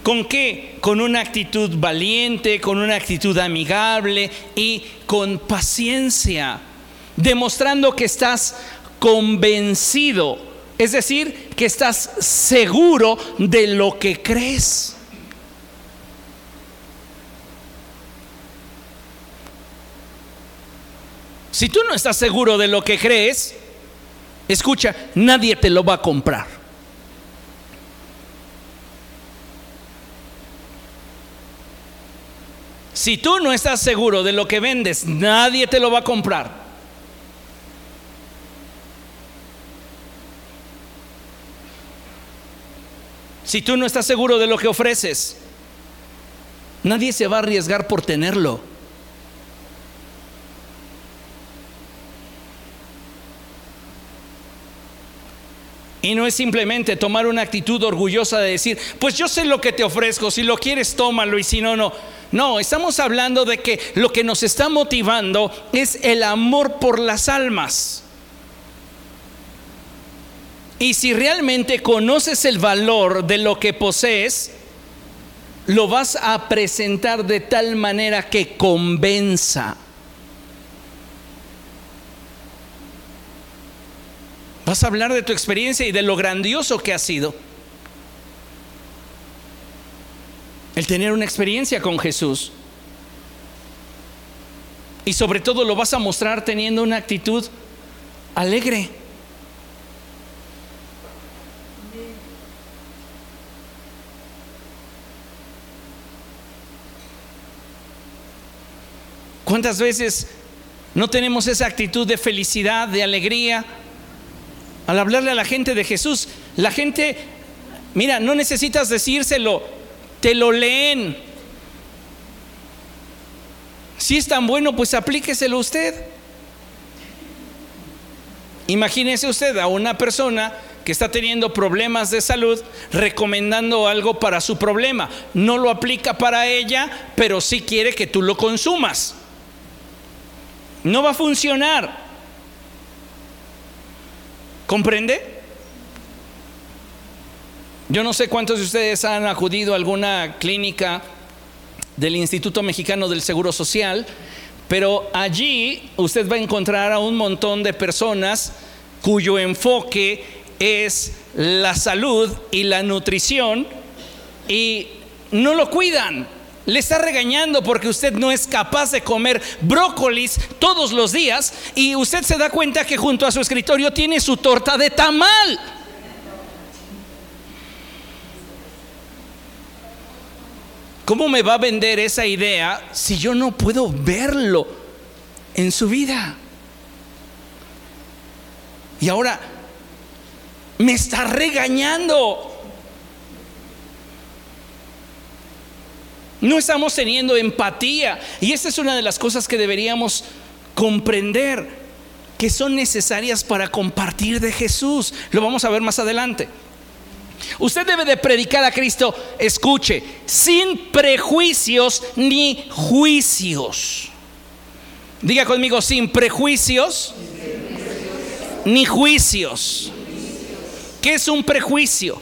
¿Con qué? Con una actitud valiente, con una actitud amigable y con paciencia, demostrando que estás convencido, es decir, que estás seguro de lo que crees. Si tú no estás seguro de lo que crees, escucha, nadie te lo va a comprar. Si tú no estás seguro de lo que vendes, nadie te lo va a comprar. Si tú no estás seguro de lo que ofreces, nadie se va a arriesgar por tenerlo. Y no es simplemente tomar una actitud orgullosa de decir, pues yo sé lo que te ofrezco, si lo quieres tómalo y si no, no. No, estamos hablando de que lo que nos está motivando es el amor por las almas. Y si realmente conoces el valor de lo que posees, lo vas a presentar de tal manera que convenza. Vas a hablar de tu experiencia y de lo grandioso que ha sido. El tener una experiencia con Jesús. Y sobre todo lo vas a mostrar teniendo una actitud alegre. ¿Cuántas veces no tenemos esa actitud de felicidad, de alegría? Al hablarle a la gente de Jesús, la gente, mira, no necesitas decírselo, te lo leen. Si es tan bueno, pues aplíqueselo usted. Imagínese usted a una persona que está teniendo problemas de salud recomendando algo para su problema. No lo aplica para ella, pero sí quiere que tú lo consumas. No va a funcionar. ¿Comprende? Yo no sé cuántos de ustedes han acudido a alguna clínica del Instituto Mexicano del Seguro Social, pero allí usted va a encontrar a un montón de personas cuyo enfoque es la salud y la nutrición y no lo cuidan. Le está regañando porque usted no es capaz de comer brócolis todos los días y usted se da cuenta que junto a su escritorio tiene su torta de tamal. ¿Cómo me va a vender esa idea si yo no puedo verlo en su vida? Y ahora me está regañando. No estamos teniendo empatía. Y esta es una de las cosas que deberíamos comprender, que son necesarias para compartir de Jesús. Lo vamos a ver más adelante. Usted debe de predicar a Cristo, escuche, sin prejuicios ni juicios. Diga conmigo, sin prejuicios ni juicios. ¿Qué es un prejuicio?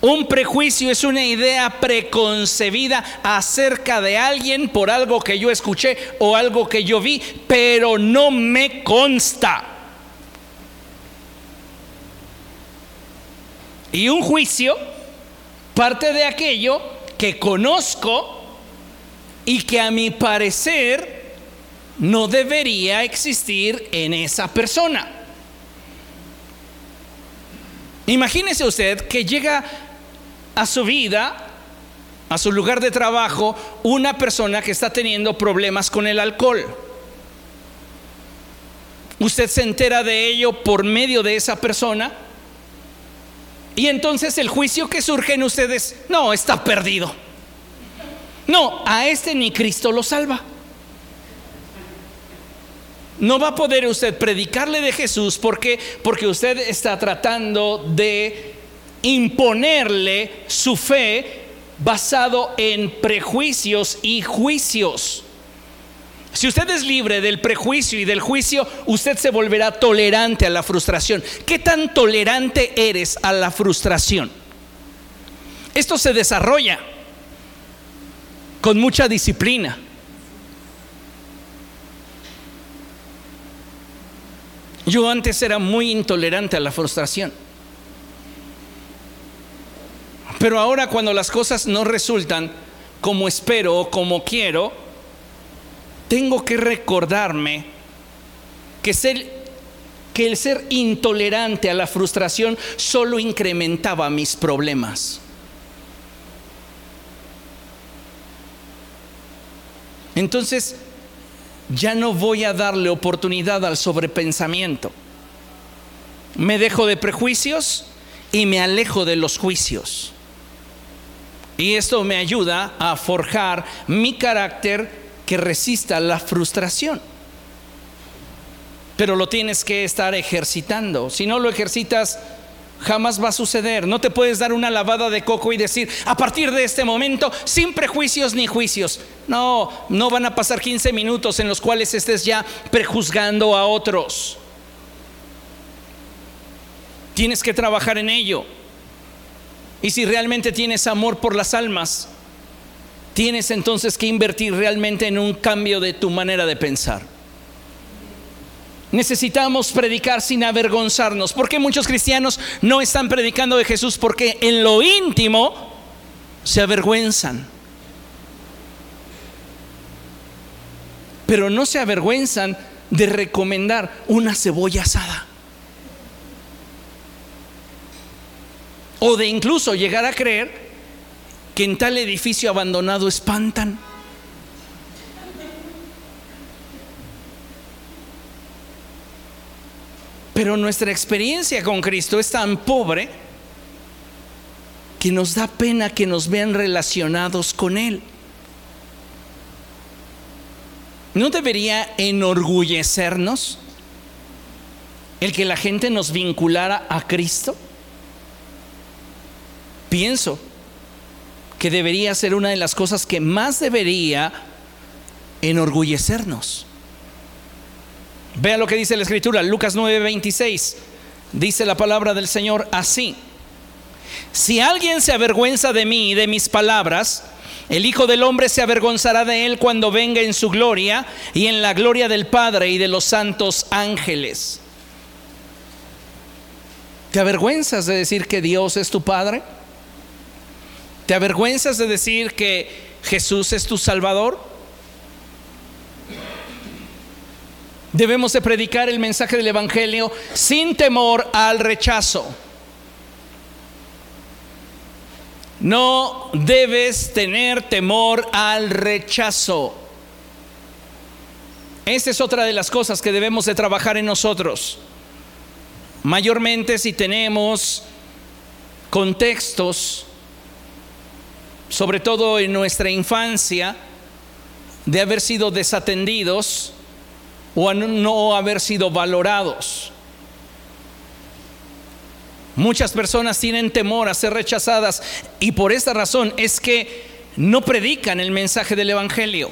Un prejuicio es una idea preconcebida acerca de alguien por algo que yo escuché o algo que yo vi, pero no me consta. Y un juicio parte de aquello que conozco y que a mi parecer no debería existir en esa persona. Imagínese usted que llega a su vida, a su lugar de trabajo, una persona que está teniendo problemas con el alcohol. Usted se entera de ello por medio de esa persona. Y entonces el juicio que surge en ustedes, no, está perdido. No, a este ni Cristo lo salva. No va a poder usted predicarle de Jesús porque porque usted está tratando de imponerle su fe basado en prejuicios y juicios. Si usted es libre del prejuicio y del juicio, usted se volverá tolerante a la frustración. ¿Qué tan tolerante eres a la frustración? Esto se desarrolla con mucha disciplina. Yo antes era muy intolerante a la frustración. Pero ahora cuando las cosas no resultan como espero o como quiero, tengo que recordarme que, el ser intolerante a la frustración solo incrementaba mis problemas. Entonces, ya no voy a darle oportunidad al sobrepensamiento. Me dejo de prejuicios y me alejo de los juicios. Y esto me ayuda a forjar mi carácter que resista la frustración. Pero lo tienes que estar ejercitando. Si no lo ejercitas, jamás va a suceder. No te puedes dar una lavada de coco y decir, a partir de este momento, sin prejuicios ni juicios. No, no van a pasar 15 minutos en los cuales estés ya prejuzgando a otros. Tienes que trabajar en ello. Y si realmente tienes amor por las almas, tienes entonces que invertir realmente en un cambio de tu manera de pensar. Necesitamos predicar sin avergonzarnos. ¿Por qué muchos cristianos no están predicando de Jesús? Porque en lo íntimo se avergüenzan. Pero no se avergüenzan de recomendar una cebolla asada. O de incluso llegar a creer que en tal edificio abandonado espantan. Pero nuestra experiencia con Cristo es tan pobre que nos da pena que nos vean relacionados con Él. ¿No debería enorgullecernos el que la gente nos vinculara a Cristo? pienso que debería ser una de las cosas que más debería enorgullecernos. Vea lo que dice la escritura, Lucas 9:26. Dice la palabra del Señor así. Si alguien se avergüenza de mí y de mis palabras, el Hijo del Hombre se avergonzará de él cuando venga en su gloria y en la gloria del Padre y de los santos ángeles. ¿Te avergüenzas de decir que Dios es tu Padre? ¿Te avergüenzas de decir que Jesús es tu Salvador? Debemos de predicar el mensaje del Evangelio sin temor al rechazo. No debes tener temor al rechazo. Esa es otra de las cosas que debemos de trabajar en nosotros. Mayormente si tenemos contextos sobre todo en nuestra infancia, de haber sido desatendidos o no haber sido valorados. Muchas personas tienen temor a ser rechazadas y por esta razón es que no predican el mensaje del Evangelio.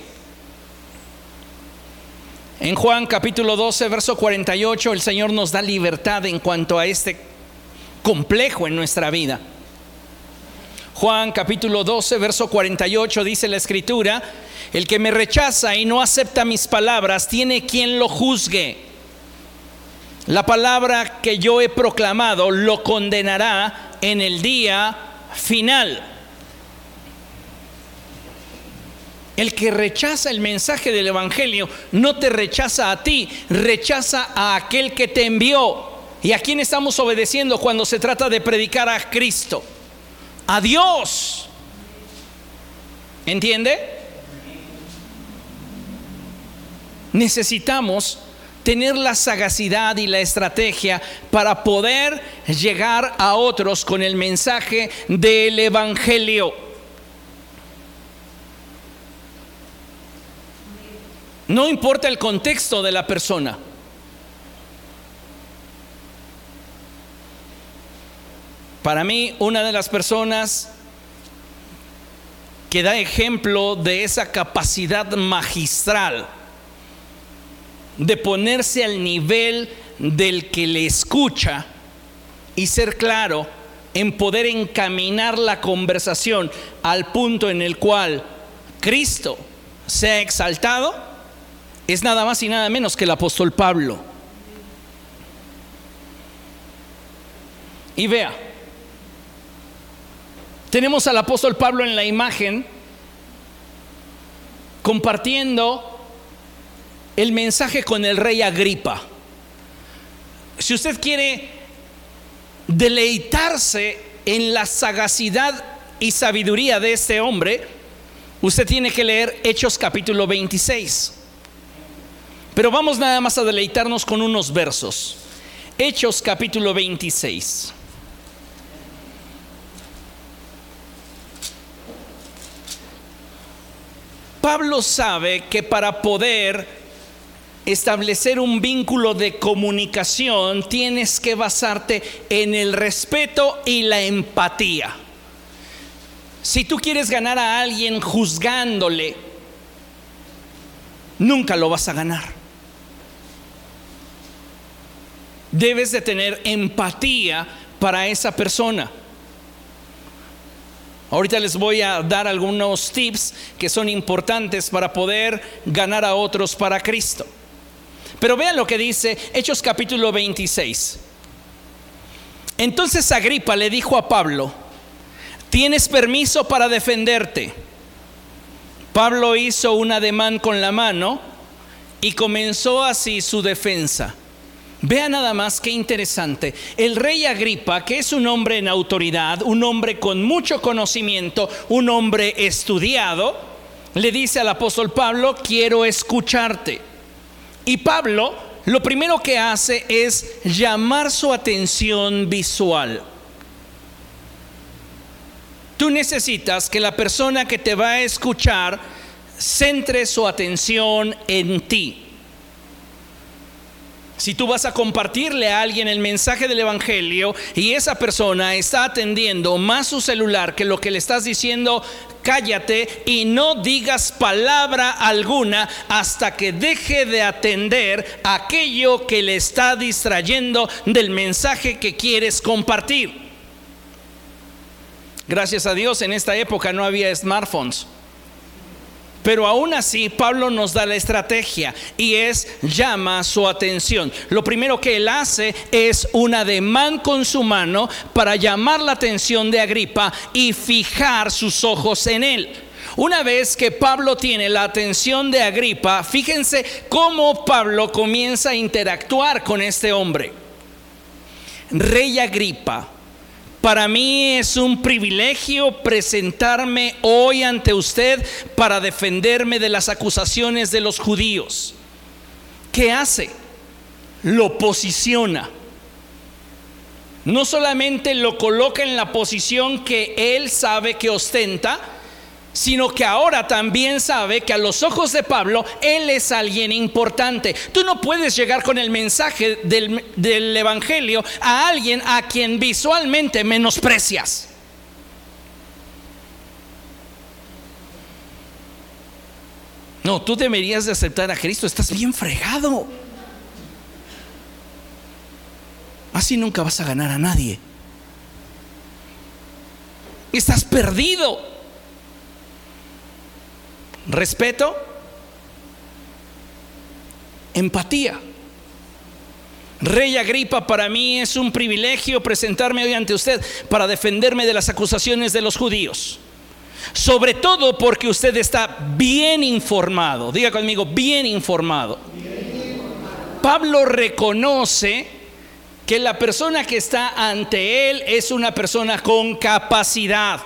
En Juan capítulo 12, verso 48, el Señor nos da libertad en cuanto a este complejo en nuestra vida. Juan capítulo 12, verso 48 dice la escritura, el que me rechaza y no acepta mis palabras tiene quien lo juzgue. La palabra que yo he proclamado lo condenará en el día final. El que rechaza el mensaje del Evangelio no te rechaza a ti, rechaza a aquel que te envió. ¿Y a quién estamos obedeciendo cuando se trata de predicar a Cristo? A Dios. ¿Entiende? Necesitamos tener la sagacidad y la estrategia para poder llegar a otros con el mensaje del Evangelio. No importa el contexto de la persona. Para mí, una de las personas que da ejemplo de esa capacidad magistral de ponerse al nivel del que le escucha y ser claro en poder encaminar la conversación al punto en el cual Cristo se ha exaltado, es nada más y nada menos que el apóstol Pablo. Y vea, tenemos al apóstol Pablo en la imagen compartiendo el mensaje con el rey Agripa. Si usted quiere deleitarse en la sagacidad y sabiduría de este hombre, usted tiene que leer Hechos capítulo 26. Pero vamos nada más a deleitarnos con unos versos. Hechos capítulo 26. Pablo sabe que para poder establecer un vínculo de comunicación tienes que basarte en el respeto y la empatía. Si tú quieres ganar a alguien juzgándole, nunca lo vas a ganar. Debes de tener empatía para esa persona. Ahorita les voy a dar algunos tips que son importantes para poder ganar a otros para Cristo. Pero vean lo que dice Hechos capítulo 26. Entonces Agripa le dijo a Pablo, tienes permiso para defenderte. Pablo hizo un ademán con la mano y comenzó así su defensa. Vea nada más qué interesante. El rey Agripa, que es un hombre en autoridad, un hombre con mucho conocimiento, un hombre estudiado, le dice al apóstol Pablo, quiero escucharte. Y Pablo lo primero que hace es llamar su atención visual. Tú necesitas que la persona que te va a escuchar centre su atención en ti. Si tú vas a compartirle a alguien el mensaje del Evangelio y esa persona está atendiendo más su celular que lo que le estás diciendo, cállate y no digas palabra alguna hasta que deje de atender aquello que le está distrayendo del mensaje que quieres compartir. Gracias a Dios en esta época no había smartphones. Pero aún así, Pablo nos da la estrategia y es llama su atención. Lo primero que él hace es un ademán con su mano para llamar la atención de Agripa y fijar sus ojos en él. Una vez que Pablo tiene la atención de Agripa, fíjense cómo Pablo comienza a interactuar con este hombre. Rey Agripa, para mí es un privilegio presentarme hoy ante usted para defenderme de las acusaciones de los judíos. ¿Qué hace? Lo posiciona. No solamente lo coloca en la posición que él sabe que ostenta, sino que ahora también sabe que a los ojos de Pablo él es alguien importante. Tú no puedes llegar con el mensaje del, Evangelio a alguien a quien visualmente menosprecias. No, tú deberías de aceptar a Cristo, estás bien fregado. Así nunca vas a ganar a nadie. Estás perdido respeto, empatía. Rey Agripa, para mí es un privilegio presentarme hoy ante usted para defenderme de las acusaciones de los judíos. Sobre todo porque usted está bien informado. Diga conmigo, bien informado. Pablo reconoce que la persona que está ante él es una persona con capacidad.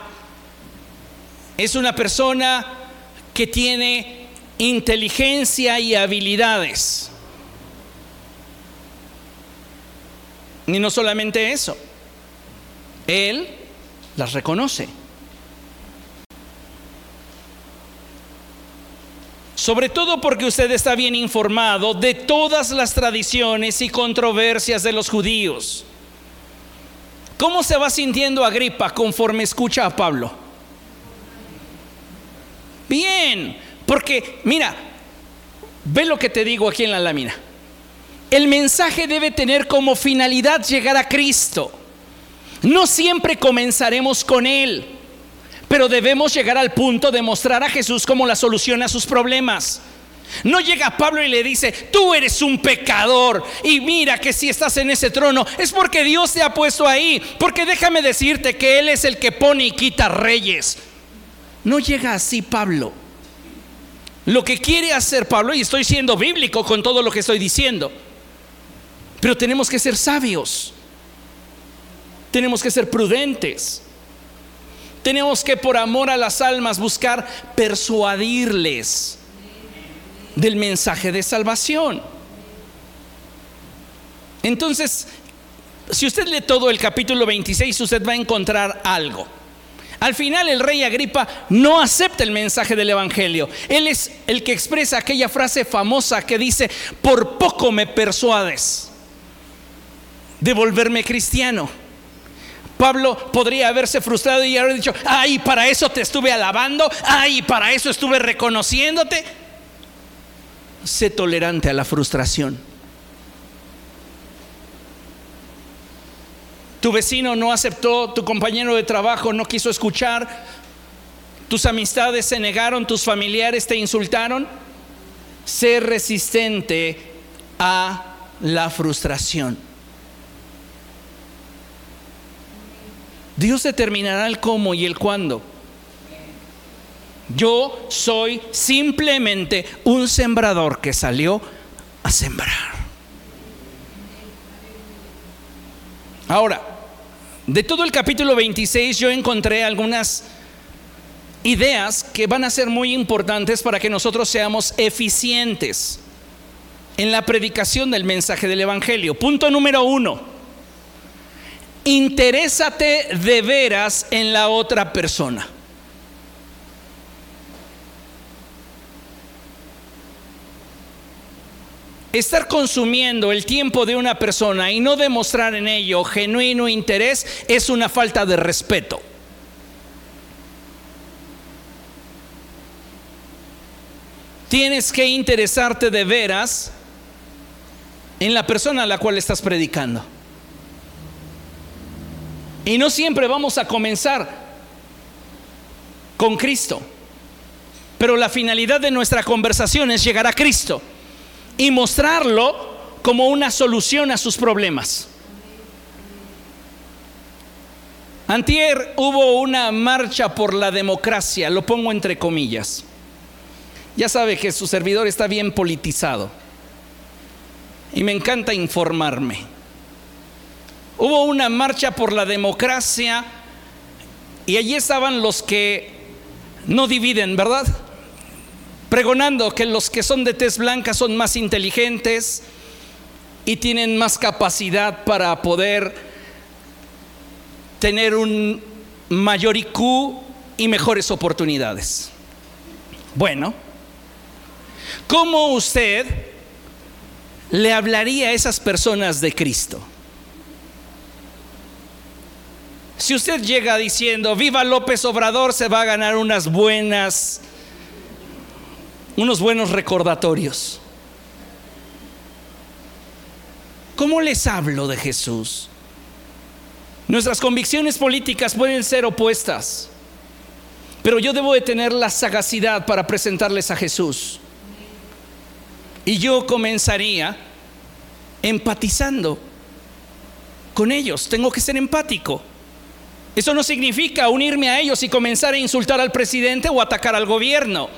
Es una persona que tiene inteligencia y habilidades. Y no solamente eso, Él las reconoce. Sobre todo porque usted está bien informado de todas las tradiciones y controversias de los judíos. ¿Cómo se va sintiendo Agripa conforme escucha a Pablo? Bien, porque mira, ve lo que te digo aquí en la lámina. El mensaje debe tener como finalidad llegar a Cristo. No siempre comenzaremos con Él, pero debemos llegar al punto de mostrar a Jesús como la solución a sus problemas. No llega Pablo y le dice, tú eres un pecador y mira que si estás en ese trono es porque Dios te ha puesto ahí, porque déjame decirte que Él es el que pone y quita reyes. No llega así Pablo. Lo que quiere hacer Pablo, y estoy siendo bíblico con todo lo que estoy diciendo, pero tenemos que ser sabios, tenemos que ser prudentes, tenemos que por amor a las almas buscar persuadirles del mensaje de salvación. Entonces, si usted lee todo el capítulo 26, usted va a encontrar algo. Al final el rey Agripa no acepta el mensaje del Evangelio. Él es el que expresa aquella frase famosa que dice, por poco me persuades de volverme cristiano. Pablo podría haberse frustrado y haber dicho, ay, para eso te estuve alabando, ay, para eso estuve reconociéndote. Sé tolerante a la frustración. Tu vecino no aceptó, tu compañero de trabajo no quiso escuchar, tus amistades se negaron, tus familiares te insultaron. Sé resistente a la frustración. Dios determinará el cómo y el cuándo. Yo soy simplemente un sembrador que salió a sembrar. Ahora, de todo el capítulo 26 yo encontré algunas ideas que van a ser muy importantes para que nosotros seamos eficientes en la predicación del mensaje del Evangelio. Punto número uno, interésate de veras en la otra persona. Estar consumiendo el tiempo de una persona y no demostrar en ello genuino interés es una falta de respeto. Tienes que interesarte de veras en la persona a la cual estás predicando. Y no siempre vamos a comenzar con Cristo. Pero la finalidad de nuestra conversación es llegar a Cristo y mostrarlo como una solución a sus problemas. Antier hubo una marcha por la democracia, lo pongo entre comillas. Ya sabe que su servidor está bien politizado y me encanta informarme. Hubo una marcha por la democracia y allí estaban los que no dividen, ¿verdad? Pregonando que los que son de tez blanca son más inteligentes y tienen más capacidad para poder tener un mayor IQ y mejores oportunidades. Bueno, ¿cómo usted le hablaría a esas personas de Cristo? Si usted llega diciendo, viva López Obrador, se va a ganar unas buenas unos buenos recordatorios. ¿Cómo les hablo de Jesús? Nuestras convicciones políticas pueden ser opuestas, pero yo debo de tener la sagacidad para presentarles a Jesús. Y yo comenzaría empatizando con ellos. Tengo que ser empático. Eso no significa unirme a ellos y comenzar a insultar al presidente o atacar al gobierno.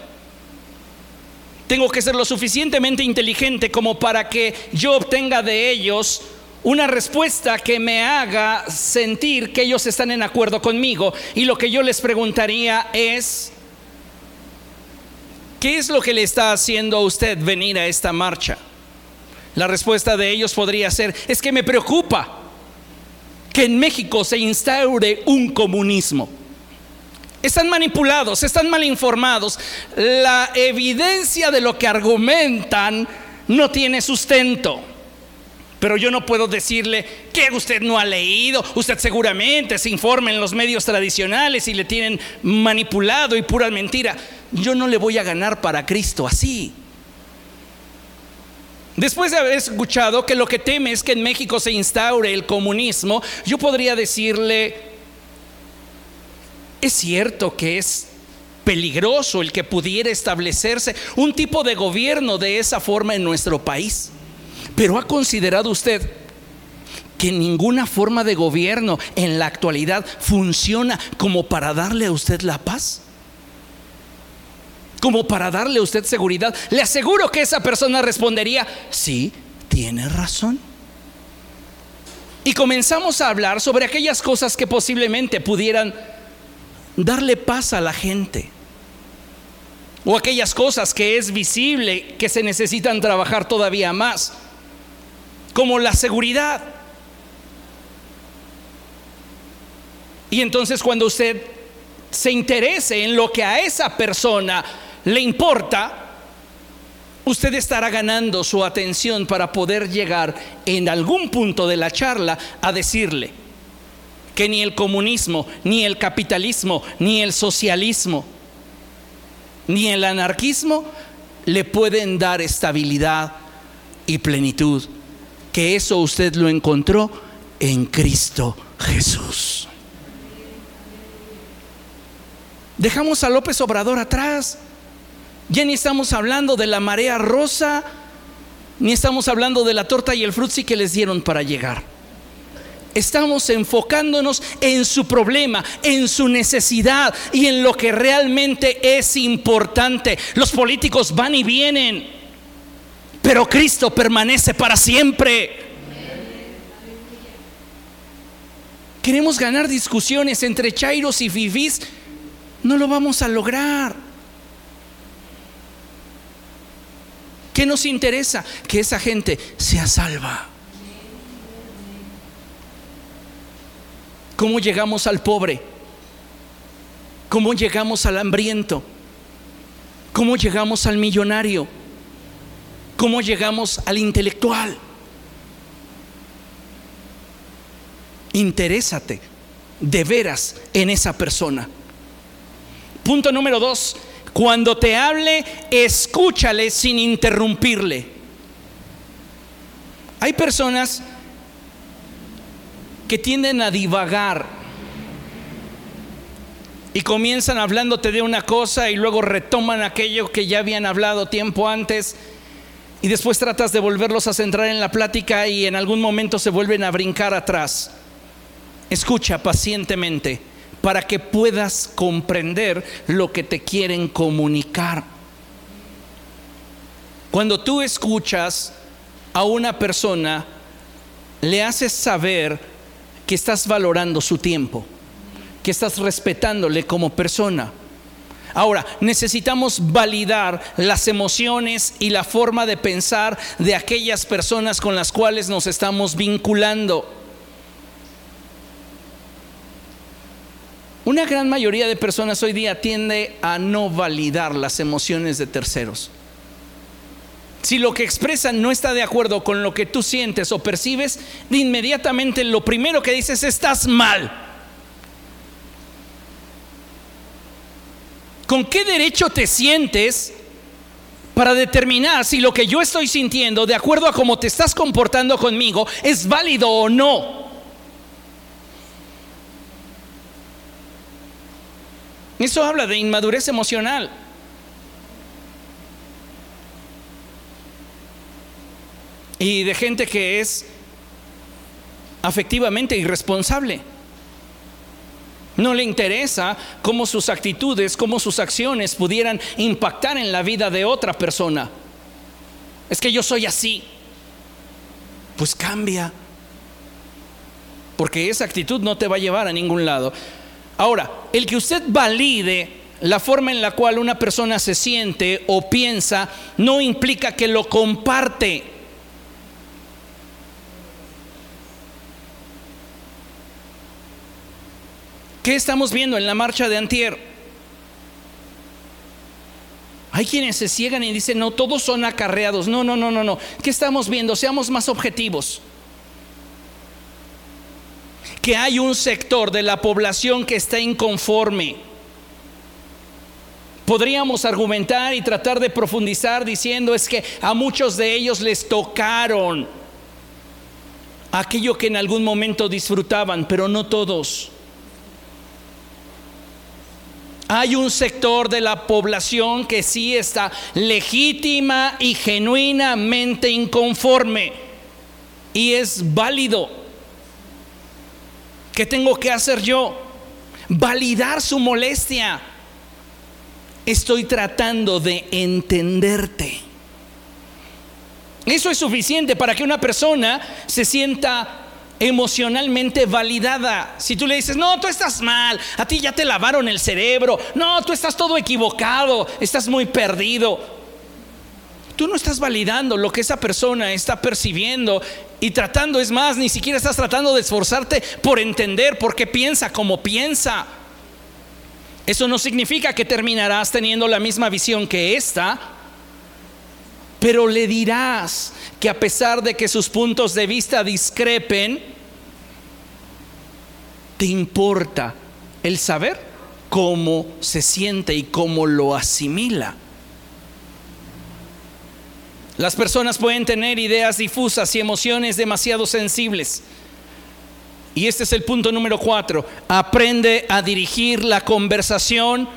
Tengo que ser lo suficientemente inteligente como para que yo obtenga de ellos una respuesta que me haga sentir que ellos están en acuerdo conmigo. Y lo que yo les preguntaría es, ¿qué es lo que le está haciendo a usted venir a esta marcha? La respuesta de ellos podría ser, es que me preocupa que en México se instaure un comunismo. Están manipulados, están mal informados. La evidencia de lo que argumentan no tiene sustento. Pero yo no puedo decirle que usted no ha leído, usted seguramente se informa en los medios tradicionales y le tienen manipulado y pura mentira. Yo no le voy a ganar para Cristo así. Después de haber escuchado que lo que teme es que en México se instaure el comunismo, yo podría decirle, es cierto que es peligroso el que pudiera establecerse un tipo de gobierno de esa forma en nuestro país. Pero ¿ha considerado usted que ninguna forma de gobierno en la actualidad funciona como para darle a usted la paz? Como para darle a usted seguridad. Le aseguro que esa persona respondería, sí, tiene razón. Y comenzamos a hablar sobre aquellas cosas que posiblemente pudieran darle paz a la gente. O aquellas cosas que es visible que se necesitan trabajar todavía más como la seguridad. Y entonces cuando usted se interese en lo que a esa persona le importa, usted estará ganando su atención para poder llegar en algún punto de la charla a decirle que ni el comunismo, ni el capitalismo, ni el socialismo, ni el anarquismo le pueden dar estabilidad y plenitud que eso usted lo encontró en Cristo Jesús. Dejamos a López Obrador atrás. Ya ni estamos hablando de la marea rosa, ni estamos hablando de la torta y el frutzi que les dieron para llegar. Estamos enfocándonos en su problema, en su necesidad y en lo que realmente es importante. Los políticos van y vienen pero Cristo permanece para siempre. Queremos ganar discusiones entre chairos y fifís, no lo vamos a lograr. ¿Qué nos interesa? Que esa gente sea salva. ¿Cómo llegamos al pobre? ¿Cómo llegamos al hambriento? ¿Cómo llegamos al millonario? ¿Cómo llegamos al intelectual? Interésate de veras en esa persona. Punto número dos, cuando te hable, escúchale sin interrumpirle. Hay personas que tienden a divagar y comienzan hablándote de una cosa y luego retoman aquello que ya habían hablado tiempo antes y después tratas de volverlos a centrar en la plática y en algún momento se vuelven a brincar atrás. Escucha pacientemente para que puedas comprender lo que te quieren comunicar. Cuando tú escuchas a una persona, le haces saber que estás valorando su tiempo, que estás respetándole como persona Ahora, necesitamos validar las emociones y la forma de pensar de aquellas personas con las cuales nos estamos vinculando. Una gran mayoría de personas hoy día tiende a no validar las emociones de terceros. Si lo que expresan no está de acuerdo con lo que tú sientes o percibes, inmediatamente lo primero que dices estás mal. ¿Con qué derecho te sientes para determinar si lo que yo estoy sintiendo, de acuerdo a cómo te estás comportando conmigo, es válido o no? Eso habla de inmadurez emocional. Y de gente que es afectivamente irresponsable. No le interesa cómo sus actitudes, cómo sus acciones pudieran impactar en la vida de otra persona. Es que yo soy así. Pues cambia. Porque esa actitud no te va a llevar a ningún lado. Ahora, el que usted valide la forma en la cual una persona se siente o piensa no implica que lo comparte. ¿Qué estamos viendo en la marcha de Antier? Hay quienes se ciegan y dicen, no, todos son acarreados. No, no, no, no, no. ¿Qué estamos viendo? Seamos más objetivos. que hay un sector de la población que está inconforme. Podríamos argumentar y tratar de profundizar diciendo es que a muchos de ellos les tocaron aquello que en algún momento disfrutaban, pero no todos. Hay un sector de la población que sí está legítima y genuinamente inconforme. Y es válido. ¿Qué tengo que hacer yo? Validar su molestia. Estoy tratando de entenderte. Eso es suficiente para que una persona se sienta emocionalmente validada. Si tú le dices, no, tú estás mal, a ti ya te lavaron el cerebro, no, tú estás todo equivocado, estás muy perdido. Tú no estás validando lo que esa persona está percibiendo y tratando, es más, ni siquiera estás tratando de esforzarte por entender por qué piensa como piensa. Eso no significa que terminarás teniendo la misma visión que esta, pero le dirás que a pesar de que sus puntos de vista discrepen, te importa el saber cómo se siente y cómo lo asimila. Las personas pueden tener ideas difusas y emociones demasiado sensibles. Y este es el punto número cuatro. Aprende a dirigir la conversación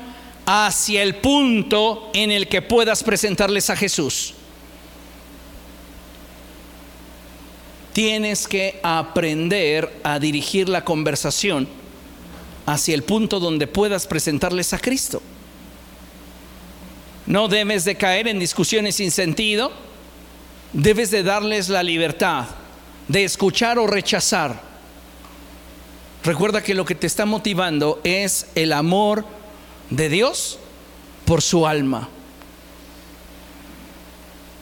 hacia el punto en el que puedas presentarles a Jesús. Tienes que aprender a dirigir la conversación hacia el punto donde puedas presentarles a Cristo. No debes de caer en discusiones sin sentido, debes de darles la libertad de escuchar o rechazar. Recuerda que lo que te está motivando es el amor de Dios por su alma.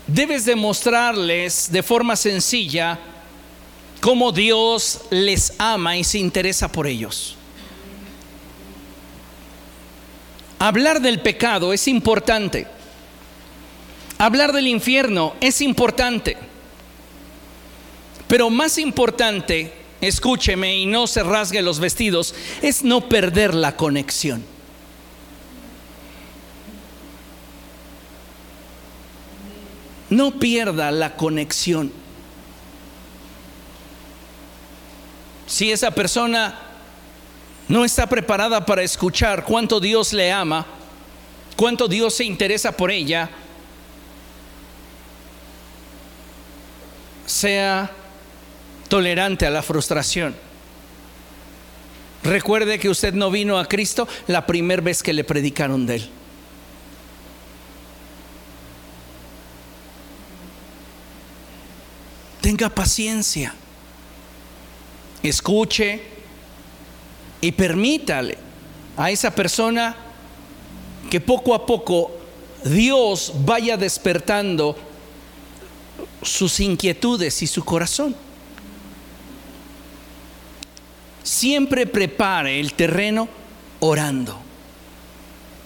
Debes demostrarles de forma sencilla cómo Dios les ama y se interesa por ellos. Hablar del pecado es importante. Hablar del infierno es importante. Pero más importante, escúcheme y no se rasgue los vestidos, es no perder la conexión. No pierda la conexión. Si esa persona no está preparada para escuchar cuánto Dios le ama, cuánto Dios se interesa por ella, sea tolerante a la frustración. Recuerde que usted no vino a Cristo la primera vez que le predicaron de Él. Tenga paciencia escuche y permítale a esa persona que poco a poco Dios vaya despertando sus inquietudes y su corazón. Siempre prepare el terreno orando.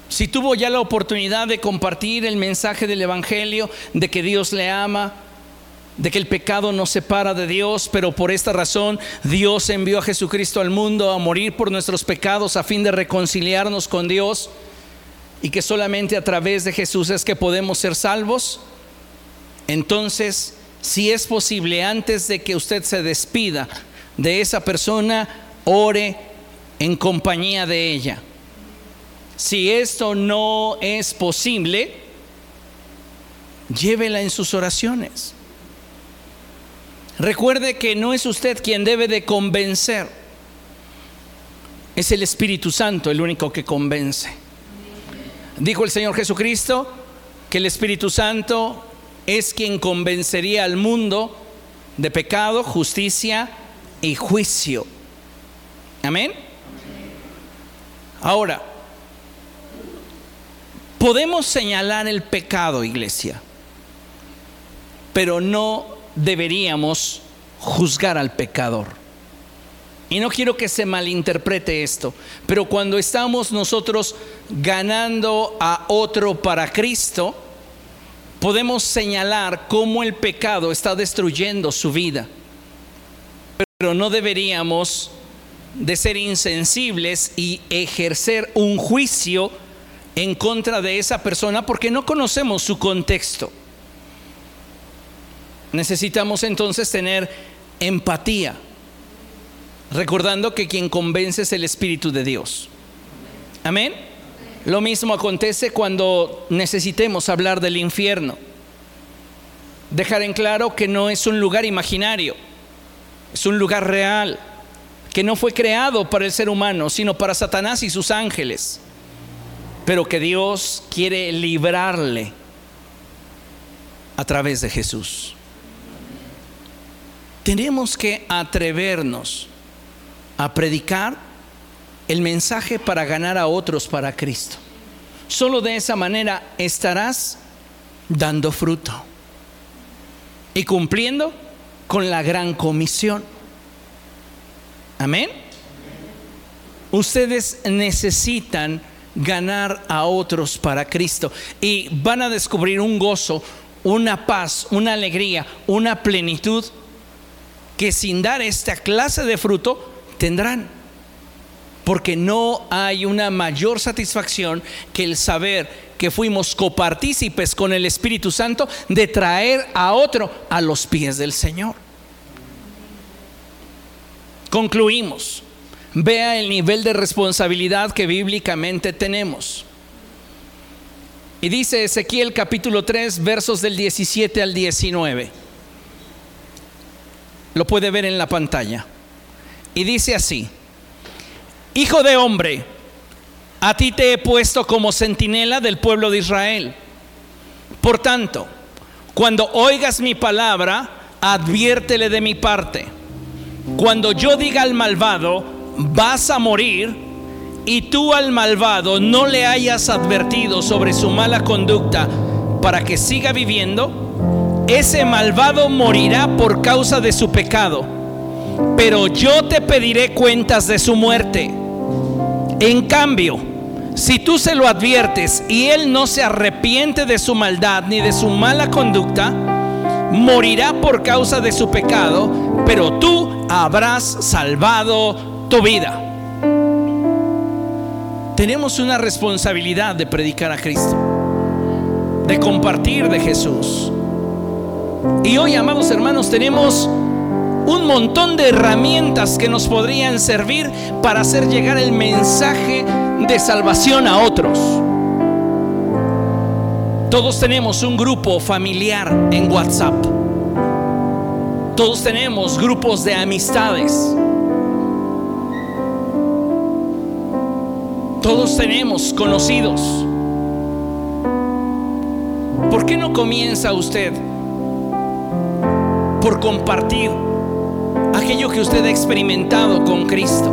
Si tuvo ya la oportunidad de compartir el mensaje del Evangelio, de que Dios le ama, de que el pecado nos separa de Dios, pero por esta razón Dios envió a Jesucristo al mundo a morir por nuestros pecados a fin de reconciliarnos con Dios y que solamente a través de Jesús es que podemos ser salvos. Entonces, si es posible, antes de que usted se despida de esa persona, ore en compañía de ella. Si esto no es posible, llévela en sus oraciones. Recuerde que no es usted quien debe de convencer, es el Espíritu Santo el único que convence. Dijo el Señor Jesucristo que el Espíritu Santo es quien convencería al mundo de pecado, justicia y juicio. Amén. Ahora, podemos señalar el pecado, iglesia, pero no deberíamos juzgar al pecador. Y no quiero que se malinterprete esto, pero cuando estamos nosotros ganando a otro para Cristo, podemos señalar cómo el pecado está destruyendo su vida. Pero no deberíamos de ser insensibles y ejercer un juicio en contra de esa persona porque no conocemos su contexto. Necesitamos entonces tener empatía, recordando que quien convence es el Espíritu de Dios. Amén. Lo mismo acontece cuando necesitemos hablar del infierno. Dejar en claro que no es un lugar imaginario, es un lugar real, que no fue creado para el ser humano, sino para Satanás y sus ángeles, pero que Dios quiere librarle a través de Jesús. Tenemos que atrevernos a predicar el mensaje para ganar a otros para Cristo. Solo de esa manera estarás dando fruto y cumpliendo con la gran comisión. Amén. Ustedes necesitan ganar a otros para Cristo y van a descubrir un gozo, una paz, una alegría, una plenitud que sin dar esta clase de fruto tendrán. Porque no hay una mayor satisfacción que el saber que fuimos copartícipes con el Espíritu Santo de traer a otro a los pies del Señor. Concluimos. Vea el nivel de responsabilidad que bíblicamente tenemos. Y dice Ezequiel capítulo 3, versos del 17 al 19. Lo puede ver en la pantalla. Y dice así, Hijo de hombre, a ti te he puesto como centinela del pueblo de Israel. Por tanto, cuando oigas mi palabra, adviértele de mi parte. Cuando yo diga al malvado, vas a morir, y tú al malvado no le hayas advertido sobre su mala conducta para que siga viviendo, ese malvado morirá por causa de su pecado, pero yo te pediré cuentas de su muerte. En cambio, si tú se lo adviertes y él no se arrepiente de su maldad ni de su mala conducta, morirá por causa de su pecado, pero tú habrás salvado tu vida. Tenemos una responsabilidad de predicar a Cristo, de compartir de Jesús. Y hoy, amados hermanos, tenemos un montón de herramientas que nos podrían servir para hacer llegar el mensaje de salvación a otros. Todos tenemos un grupo familiar en WhatsApp. Todos tenemos grupos de amistades. Todos tenemos conocidos. ¿Por qué no comienza usted por compartir aquello que usted ha experimentado con Cristo.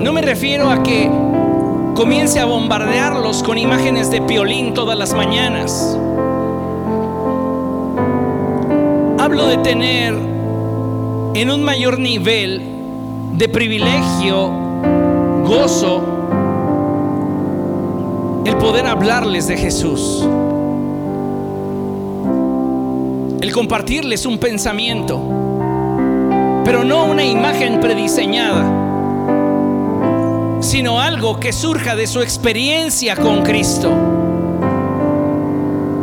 No me refiero a que comience a bombardearlos con imágenes de piolín todas las mañanas. Hablo de tener en un mayor nivel de privilegio, gozo, el poder hablarles de Jesús el compartirles un pensamiento, pero no una imagen prediseñada, sino algo que surja de su experiencia con Cristo.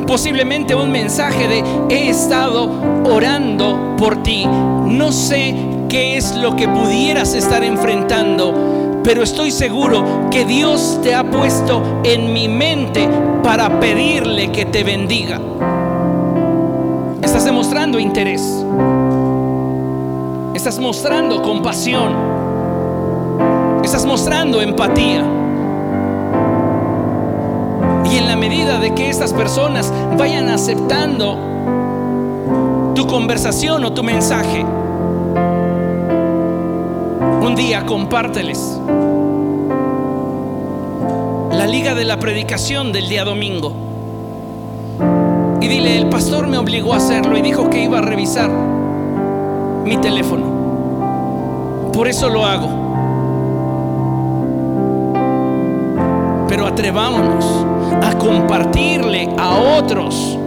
Posiblemente un mensaje de he estado orando por ti. No sé qué es lo que pudieras estar enfrentando, pero estoy seguro que Dios te ha puesto en mi mente para pedirle que te bendiga mostrando interés. Estás mostrando compasión. Estás mostrando empatía. Y en la medida de que estas personas vayan aceptando tu conversación o tu mensaje, un día compárteles la liga de la predicación del día domingo dile, el pastor me obligó a hacerlo y dijo que iba a revisar mi teléfono. Por eso lo hago. Pero atrevámonos a compartirle a otros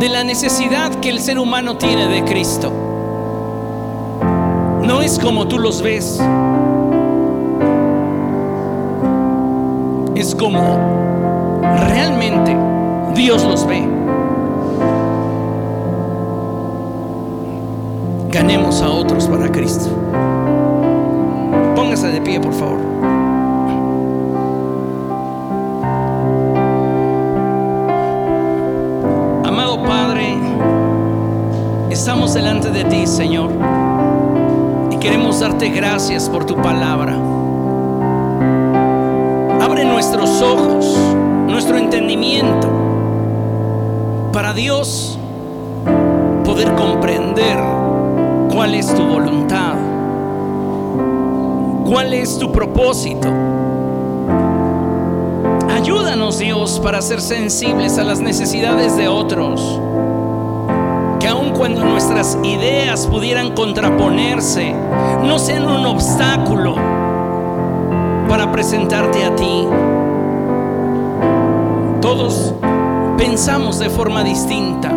de la necesidad que el ser humano tiene de Cristo. no es como tú los ves. Es como realmente Dios los ve. Ganemos a otros para Cristo. Póngase de pie, por favor. Amado Padre, estamos delante de ti, Señor, y queremos darte gracias por tu palabra. Abre nuestros ojos, nuestro entendimiento, para Dios poder comprender cuál es tu voluntad, cuál es tu propósito. Ayúdanos Dios para ser sensibles a las necesidades de otros, que aun cuando nuestras ideas pudieran contraponerse, no sean un obstáculo para presentarte a ti. Todos pensamos de forma distinta,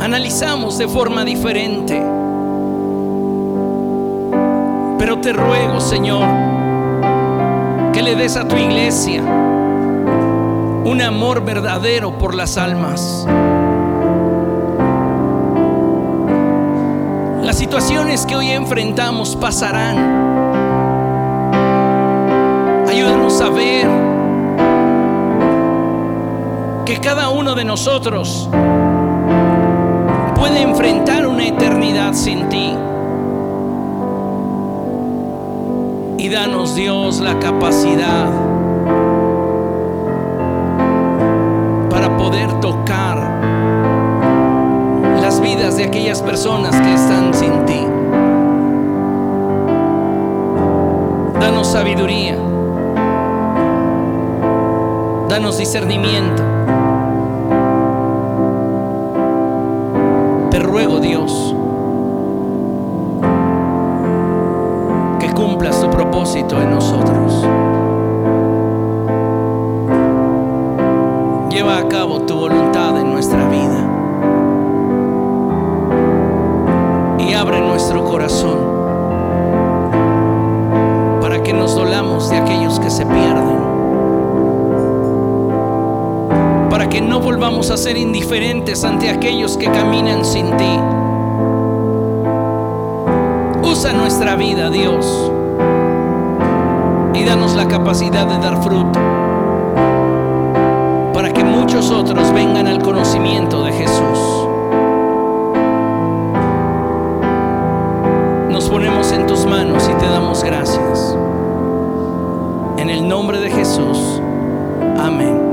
analizamos de forma diferente, pero te ruego, Señor, que le des a tu iglesia un amor verdadero por las almas. Las situaciones que hoy enfrentamos pasarán. Ayúdanos a ver que cada uno de nosotros puede enfrentar una eternidad sin ti. Y danos Dios la capacidad para poder tocar las vidas de aquellas personas que están sin ti. Danos sabiduría. Danos discernimiento. Ruego, Dios, que cumplas tu propósito en nosotros. Lleva a cabo tu voluntad en nuestra vida. Y abre nuestro corazón para que nos dolamos de aquellos que se pierden. que no volvamos a ser indiferentes ante aquellos que caminan sin ti. Usa nuestra vida, Dios, y danos la capacidad de dar fruto para que muchos otros vengan al conocimiento de Jesús. Nos ponemos en tus manos y te damos gracias. En el nombre de Jesús. Amén.